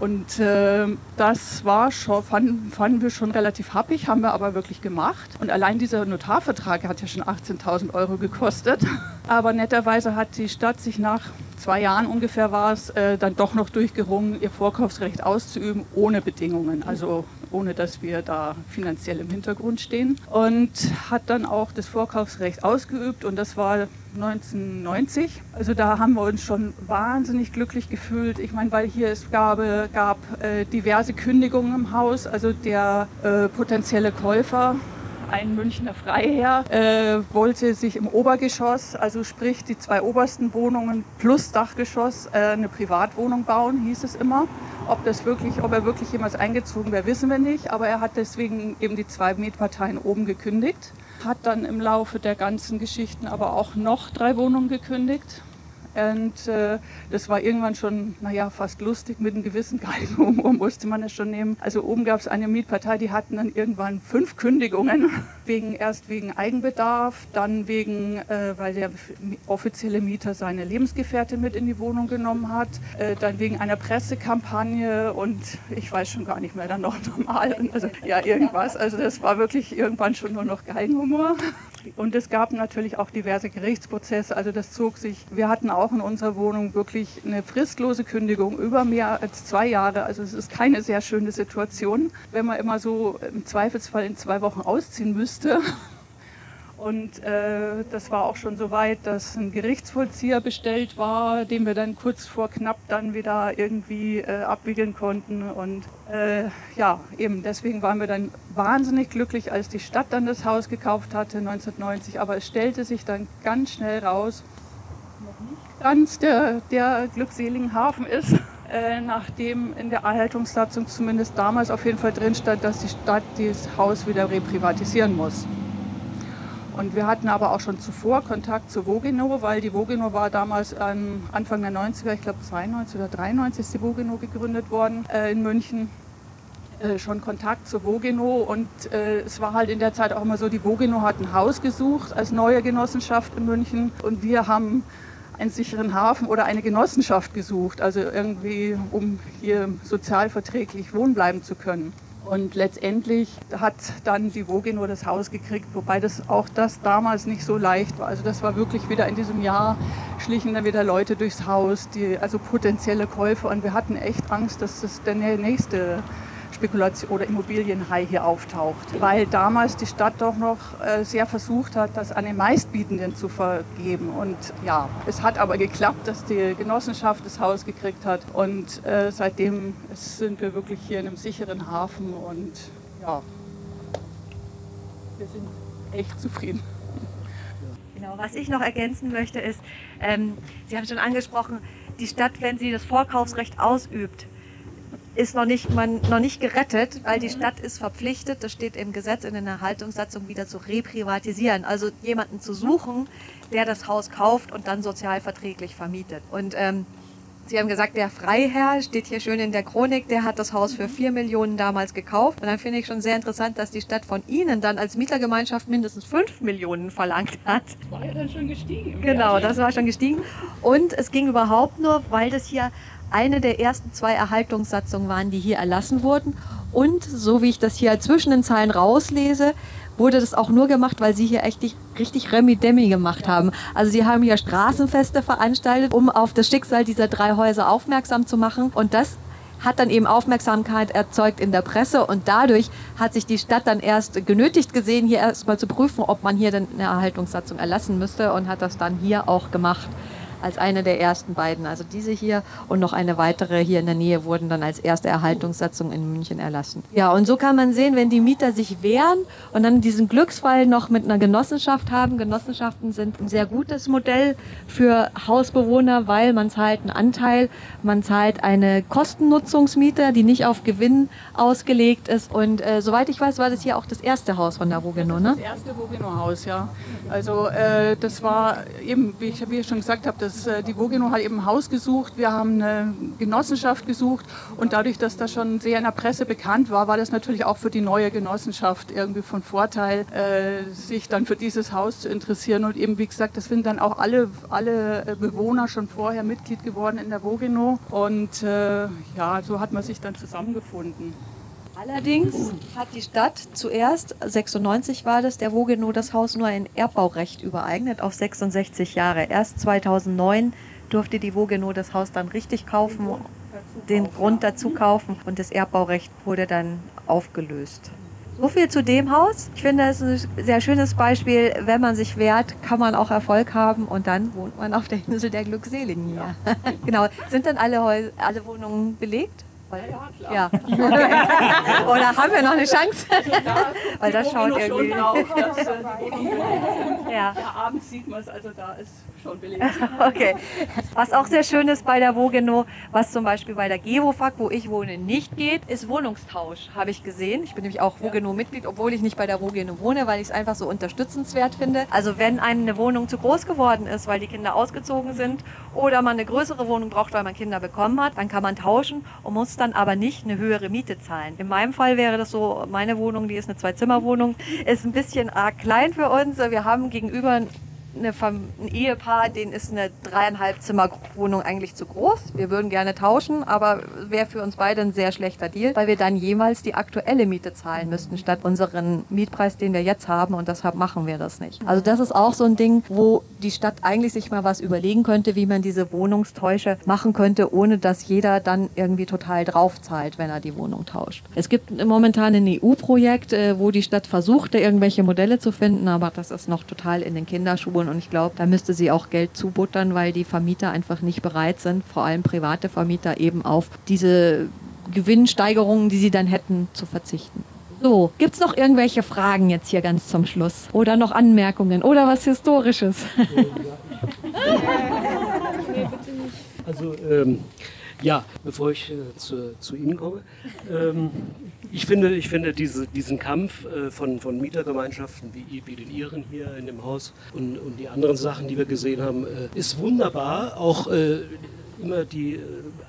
G: Und äh, das war schon, fanden, fanden wir schon relativ happig, haben wir aber wirklich gemacht. Und allein dieser Notarvertrag hat ja schon 18.000 Euro gekostet. Aber netterweise hat die Stadt sich nach zwei Jahren ungefähr war es, äh, dann doch noch durchgerungen, ihr Vorkaufsrecht auszuüben ohne Bedingungen. Also ohne dass wir da finanziell im Hintergrund stehen. Und hat dann auch das Vorkaufsrecht ausgeübt und das war 1990. Also da haben wir uns schon wahnsinnig glücklich gefühlt. Ich meine, weil hier es gab, gab äh, diverse Kündigungen im Haus. Also der äh, potenzielle Käufer ein Münchner Freiherr äh, wollte sich im Obergeschoss, also sprich die zwei obersten Wohnungen plus Dachgeschoss, äh, eine Privatwohnung bauen, hieß es immer. Ob, das wirklich, ob er wirklich jemals eingezogen wäre, wissen wir nicht. Aber er hat deswegen eben die zwei Mietparteien oben gekündigt. Hat dann im Laufe der ganzen Geschichten aber auch noch drei Wohnungen gekündigt und äh, das war irgendwann schon, naja, fast lustig. Mit einem gewissen Galgenhumor musste man es schon nehmen. Also oben gab es eine Mietpartei, die hatten dann irgendwann fünf Kündigungen. Wegen, erst wegen Eigenbedarf, dann wegen, äh, weil der offizielle Mieter seine Lebensgefährtin mit in die Wohnung genommen hat. Äh, dann wegen einer Pressekampagne und ich weiß schon gar nicht mehr, dann noch normal. Also ja, irgendwas. Also das war wirklich irgendwann schon nur noch Galgenhumor. Und es gab natürlich auch diverse Gerichtsprozesse. Also das zog sich. Wir hatten auch in unserer Wohnung wirklich eine fristlose Kündigung über mehr als zwei Jahre. Also es ist keine sehr schöne Situation, wenn man immer so im Zweifelsfall in zwei Wochen ausziehen müsste. Und äh, das war auch schon so weit, dass ein Gerichtsvollzieher bestellt war, den wir dann kurz vor knapp dann wieder irgendwie äh, abwickeln konnten. Und äh, ja, eben deswegen waren wir dann wahnsinnig glücklich, als die Stadt dann das Haus gekauft hatte 1990. Aber es stellte sich dann ganz schnell raus, noch nicht ganz der, der glückseligen Hafen ist. Äh, nachdem in der Erhaltungssatzung zumindest damals auf jeden Fall drin stand, dass die Stadt dieses Haus wieder reprivatisieren muss. Und wir hatten aber auch schon zuvor Kontakt zu Vogino, weil die Vogino war damals ähm, Anfang der 90er, ich glaube 92 oder 93 ist die Vogino gegründet worden äh, in München. Äh, schon Kontakt zu Vogino und äh, es war halt in der Zeit auch immer so, die Vogino hat ein Haus gesucht als neue Genossenschaft in München und wir haben einen sicheren Hafen oder eine Genossenschaft gesucht, also irgendwie, um hier sozialverträglich wohnen bleiben zu können. Und letztendlich hat dann die Woge nur das Haus gekriegt, wobei das auch das damals nicht so leicht war. Also das war wirklich wieder in diesem Jahr schlichen dann wieder Leute durchs Haus, die, also potenzielle Käufer. Und wir hatten echt Angst, dass das der nächste Spekulation oder Immobilienhai hier auftaucht, weil damals die Stadt doch noch äh, sehr versucht hat, das an den Meistbietenden zu vergeben. Und ja, es hat aber geklappt, dass die Genossenschaft das Haus gekriegt hat und äh, seitdem sind wir wirklich hier in einem sicheren Hafen und ja, wir sind echt zufrieden.
B: Genau, was ich noch ergänzen möchte ist, ähm, Sie haben schon angesprochen, die Stadt, wenn sie das Vorkaufsrecht ausübt, ist noch nicht, man, noch nicht gerettet, weil die Stadt ist verpflichtet, das steht im Gesetz in der Erhaltungssatzung, wieder zu reprivatisieren. Also jemanden zu suchen, der das Haus kauft und dann sozialverträglich vermietet. Und ähm, Sie haben gesagt, der Freiherr steht hier schön in der Chronik, der hat das Haus für vier Millionen damals gekauft. Und dann finde ich schon sehr interessant, dass die Stadt von Ihnen dann als Mietergemeinschaft mindestens fünf Millionen verlangt hat.
G: Das war ja dann schon gestiegen.
B: Genau, das war schon gestiegen. Und es ging überhaupt nur, weil das hier eine der ersten zwei Erhaltungssatzungen waren, die hier erlassen wurden. Und so wie ich das hier zwischen den Zeilen rauslese, wurde das auch nur gemacht, weil sie hier echt richtig Remi-Demi gemacht haben. Also sie haben hier Straßenfeste veranstaltet, um auf das Schicksal dieser drei Häuser aufmerksam zu machen. Und das hat dann eben Aufmerksamkeit erzeugt in der Presse und dadurch hat sich die Stadt dann erst genötigt gesehen, hier erstmal zu prüfen, ob man hier denn eine Erhaltungssatzung erlassen müsste und hat das dann hier auch gemacht als eine der ersten beiden. Also diese hier und noch eine weitere hier in der Nähe wurden dann als erste Erhaltungssatzung in München erlassen. Ja, und so kann man sehen, wenn die Mieter sich wehren und dann diesen Glücksfall noch mit einer Genossenschaft haben. Genossenschaften sind ein sehr gutes Modell für Hausbewohner, weil man zahlt einen Anteil, man zahlt eine Kostennutzungsmiete, die nicht auf Gewinn ausgelegt ist. Und äh, soweit ich weiß, war das hier auch das erste Haus von der Rogeno,
G: ne? Das erste Rogeno-Haus, ja. Also äh, das war eben, wie ich, wie ich schon gesagt habe, das, äh, die Vogeno hat eben ein Haus gesucht, wir haben eine Genossenschaft gesucht und dadurch, dass das schon sehr in der Presse bekannt war, war das natürlich auch für die neue Genossenschaft irgendwie von Vorteil, äh, sich dann für dieses Haus zu interessieren und eben, wie gesagt, das sind dann auch alle, alle äh, Bewohner schon vorher Mitglied geworden in der Vogeno und äh, ja, so hat man sich dann zusammengefunden.
B: Allerdings hat die Stadt zuerst, 96 war das, der Wogeno das Haus nur ein Erbbaurecht übereignet auf 66 Jahre. Erst 2009 durfte die Wogeno das Haus dann richtig kaufen, den Grund dazu kaufen und das Erbbaurecht wurde dann aufgelöst. So viel zu dem Haus. Ich finde, es ist ein sehr schönes Beispiel. Wenn man sich wehrt, kann man auch Erfolg haben und dann wohnt man auf der Insel der Glückseligen hier. genau. Sind dann alle, Häus alle Wohnungen belegt? Ja. Oder haben wir noch eine Chance? Weil das schaut irgendwie. Drauf, dass,
G: äh, ja. ja, abends sieht man es, also da ist schon belegt.
B: okay. Was auch sehr schön ist bei der Wogeno, was zum Beispiel bei der Gewofag, wo ich wohne, nicht geht, ist Wohnungstausch, habe ich gesehen. Ich bin nämlich auch Wogeno-Mitglied, obwohl ich nicht bei der Wogeno wohne, weil ich es einfach so unterstützenswert finde. Also wenn eine Wohnung zu groß geworden ist, weil die Kinder ausgezogen sind oder man eine größere Wohnung braucht, weil man Kinder bekommen hat, dann kann man tauschen und muss dann aber nicht eine höhere Miete zahlen. In meinem Fall wäre das so, meine Wohnung, die ist eine Zwei-Zimmer-Wohnung, ist ein bisschen arg klein für uns. Wir haben gegenüber eine, ein Ehepaar, denen ist eine dreieinhalb Zimmer Wohnung eigentlich zu groß. Wir würden gerne tauschen, aber wäre für uns beide ein sehr schlechter Deal, weil wir dann jemals die aktuelle Miete zahlen müssten, statt unseren Mietpreis, den wir jetzt haben. Und deshalb machen wir das nicht. Also das ist auch so ein Ding, wo die Stadt eigentlich sich mal was überlegen könnte, wie man diese Wohnungstäusche machen könnte, ohne dass jeder dann irgendwie total draufzahlt, wenn er die Wohnung tauscht. Es gibt momentan ein EU-Projekt, äh, wo die Stadt versucht, irgendwelche Modelle zu finden, aber das ist noch total in den Kinderschuhen. Und ich glaube, da müsste sie auch Geld zubuttern, weil die Vermieter einfach nicht bereit sind, vor allem private Vermieter eben auf diese Gewinnsteigerungen, die sie dann hätten, zu verzichten. So, gibt es noch irgendwelche Fragen jetzt hier ganz zum Schluss? Oder noch Anmerkungen oder was Historisches?
F: also, ähm, ja, bevor ich äh, zu, zu, Ihnen komme. Ähm, ich finde, ich finde diese, diesen Kampf äh, von, von Mietergemeinschaften wie, wie den Ihren hier in dem Haus und, und die anderen Sachen, die wir gesehen haben, äh, ist wunderbar. Auch äh, immer die äh,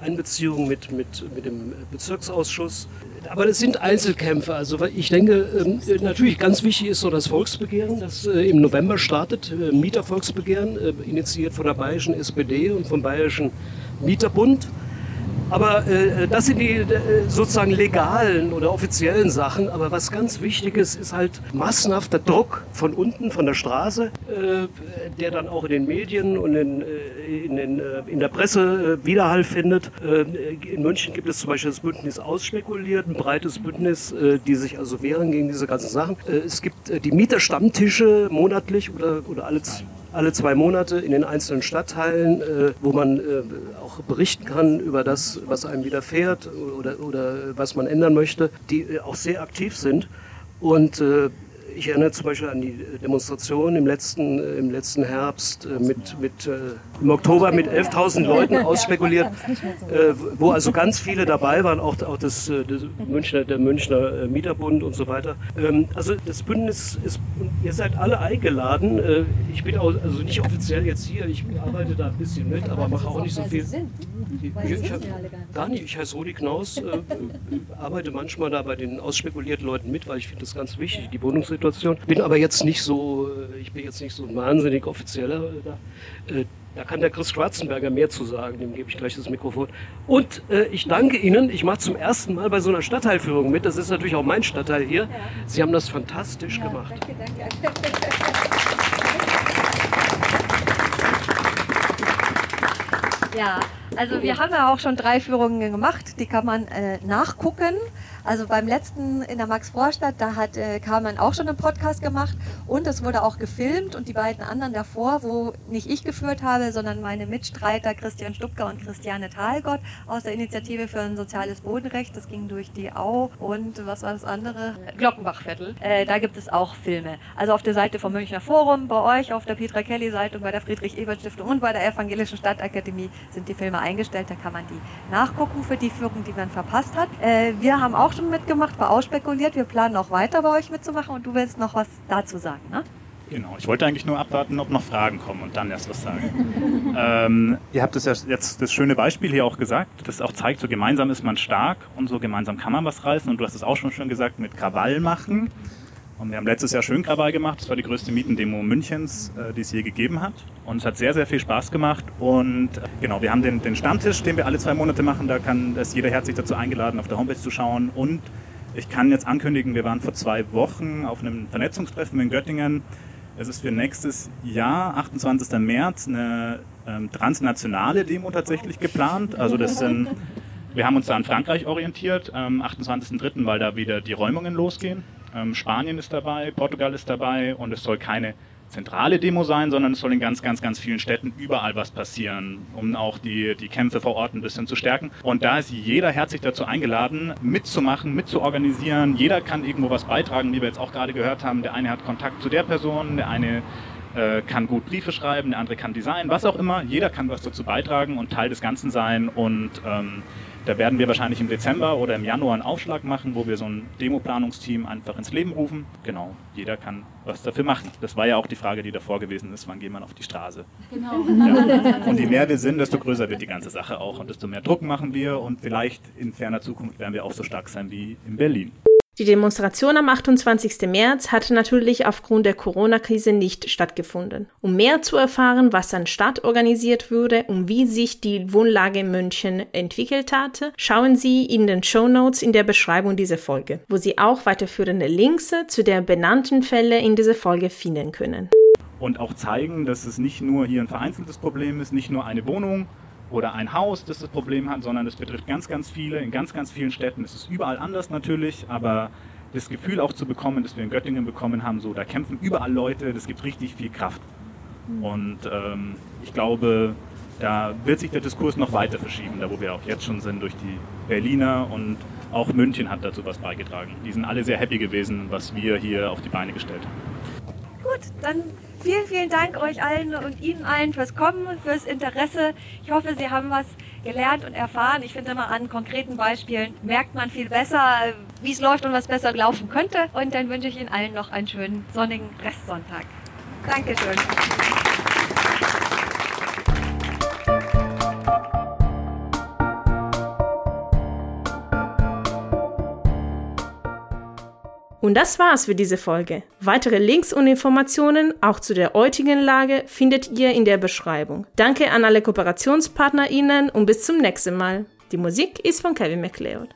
F: Einbeziehung mit, mit, mit dem Bezirksausschuss. Aber das sind Einzelkämpfe. Also ich denke, ähm, natürlich ganz wichtig ist so das Volksbegehren, das äh, im November startet, Mietervolksbegehren, initiiert von der bayerischen SPD und vom bayerischen Mieterbund. Aber äh, das sind die äh, sozusagen legalen oder offiziellen Sachen. Aber was ganz wichtig ist, ist halt massenhafter Druck von unten, von der Straße, äh, der dann auch in den Medien und in, äh, in, den, äh, in der Presse äh, Widerhall findet. in München gibt es zum Beispiel das Bündnis Ausspekuliert, ein breites Bündnis, die sich also wehren gegen diese ganzen Sachen. es gibt die Mieterstammtische monatlich oder, oder alle alle zwei Monate in den einzelnen Stadtteilen, äh, wo man äh, auch berichten kann über das, was einem widerfährt oder, oder was man ändern möchte, die äh, auch sehr aktiv sind. Und äh, ich erinnere zum Beispiel an die Demonstration im letzten, äh, im letzten Herbst äh, mit, mit, äh, im Oktober mit 11.000 Leuten ausspekuliert, wo also ganz viele dabei waren, auch, auch das, das Münchner, der Münchner Mieterbund und so weiter. Ähm, also das Bündnis ist, ihr seid alle eingeladen. Ich bin auch, also nicht offiziell jetzt hier, ich arbeite da ein bisschen mit, aber mache auch nicht so viel. Ich, ich, gar nicht, ich heiße Rudi Knaus, arbeite manchmal da bei den ausspekulierten Leuten mit, weil ich finde das ganz wichtig, die Wohnungssituation Situation. Bin aber jetzt nicht so, äh, ich bin jetzt nicht so ein wahnsinnig offizieller. Äh, da, äh, da kann der Chris Schwarzenberger mehr zu sagen, dem gebe ich gleich das Mikrofon. Und äh, ich danke Ihnen, ich mache zum ersten Mal bei so einer Stadtteilführung mit. Das ist natürlich auch mein Stadtteil hier. Sie haben das fantastisch ja, gemacht. Danke, danke.
B: Ja, also wir haben ja auch schon drei Führungen gemacht, die kann man äh, nachgucken. Also beim letzten in der Max-Vorstadt, da hat äh, Carmen auch schon einen Podcast gemacht und es wurde auch gefilmt und die beiden anderen davor, wo nicht ich geführt habe, sondern meine Mitstreiter Christian Stupker und Christiane Thalgott aus der Initiative für ein soziales Bodenrecht. Das ging durch die Au und was war das andere? Glockenbachviertel. Äh, da gibt es auch Filme. Also auf der Seite vom Münchner Forum, bei euch, auf der Petra Kelly Seite und bei der Friedrich-Ebert-Stiftung und bei der Evangelischen Stadtakademie sind die Filme eingestellt. Da kann man die nachgucken für die Führung, die man verpasst hat. Äh, wir haben auch auch schon mitgemacht, war ausspekuliert. Wir planen auch weiter bei euch mitzumachen und du willst noch was dazu sagen, ne?
H: Genau, ich wollte eigentlich nur abwarten, ob noch Fragen kommen und dann erst was sagen. ähm, ihr habt es ja jetzt das schöne Beispiel hier auch gesagt, das auch zeigt, so gemeinsam ist man stark und so gemeinsam kann man was reißen. Und du hast es auch schon schön gesagt, mit Krawall machen. Und wir haben letztes Jahr schön Krawall gemacht. Das war die größte Mietendemo Münchens, äh, die es je gegeben hat. Und es hat sehr, sehr viel Spaß gemacht. Und äh, genau, wir haben den, den Stammtisch, den wir alle zwei Monate machen. Da kann ist jeder herzlich dazu eingeladen, auf der Homepage zu schauen. Und ich kann jetzt ankündigen, wir waren vor zwei Wochen auf einem Vernetzungstreffen in Göttingen. Es ist für nächstes Jahr, 28. März, eine ähm, transnationale Demo tatsächlich geplant. Also das sind Wir haben uns da an Frankreich orientiert, am 28.03., weil da wieder die Räumungen losgehen. Ähm, Spanien ist dabei, Portugal ist dabei und es soll keine zentrale Demo sein, sondern es soll in ganz, ganz, ganz vielen Städten überall was passieren, um auch die, die Kämpfe vor Ort ein bisschen zu stärken. Und da ist jeder herzlich dazu eingeladen, mitzumachen, mitzuorganisieren. Jeder kann irgendwo was beitragen, wie wir jetzt auch gerade gehört haben. Der eine hat Kontakt zu der Person, der eine äh, kann gut Briefe schreiben, der andere kann designen, was auch immer. Jeder kann was dazu beitragen und Teil des Ganzen sein und ähm, da werden wir wahrscheinlich im Dezember oder im Januar einen Aufschlag machen, wo wir so ein Demoplanungsteam einfach ins Leben rufen. Genau, jeder kann was dafür machen. Das war ja auch die Frage, die davor gewesen ist, wann geht man auf die Straße. Genau. Ja. Und je mehr wir sind, desto größer wird die ganze Sache auch und desto mehr Druck machen wir und vielleicht in ferner Zukunft werden wir auch so stark sein wie in Berlin.
A: Die Demonstration am 28. März hatte natürlich aufgrund der Corona-Krise nicht stattgefunden. Um mehr zu erfahren, was an Stadt organisiert wurde und wie sich die Wohnlage in München entwickelt hatte, schauen Sie in den Show Notes in der Beschreibung dieser Folge, wo Sie auch weiterführende Links zu den benannten Fällen in dieser Folge finden können.
H: Und auch zeigen, dass es nicht nur hier ein vereinzeltes Problem ist, nicht nur eine Wohnung, oder ein Haus, das das Problem hat, sondern es betrifft ganz, ganz viele, in ganz, ganz vielen Städten. Es ist überall anders natürlich, aber das Gefühl auch zu bekommen, das wir in Göttingen bekommen haben, so da kämpfen überall Leute, das gibt richtig viel Kraft. Mhm. Und ähm, ich glaube, da wird sich der Diskurs noch weiter verschieben, da wo wir auch jetzt schon sind durch die Berliner und auch München hat dazu was beigetragen. Die sind alle sehr happy gewesen, was wir hier auf die Beine gestellt haben.
B: Gut, dann vielen, vielen Dank euch allen und Ihnen allen fürs Kommen, fürs Interesse. Ich hoffe, Sie haben was gelernt und erfahren. Ich finde immer an konkreten Beispielen merkt man viel besser, wie es läuft und was besser laufen könnte. Und dann wünsche ich Ihnen allen noch einen schönen sonnigen Restsonntag. Dankeschön.
A: Und das war's für diese Folge. Weitere Links und Informationen, auch zu der heutigen Lage, findet ihr in der Beschreibung. Danke an alle KooperationspartnerInnen und bis zum nächsten Mal. Die Musik ist von Kevin MacLeod.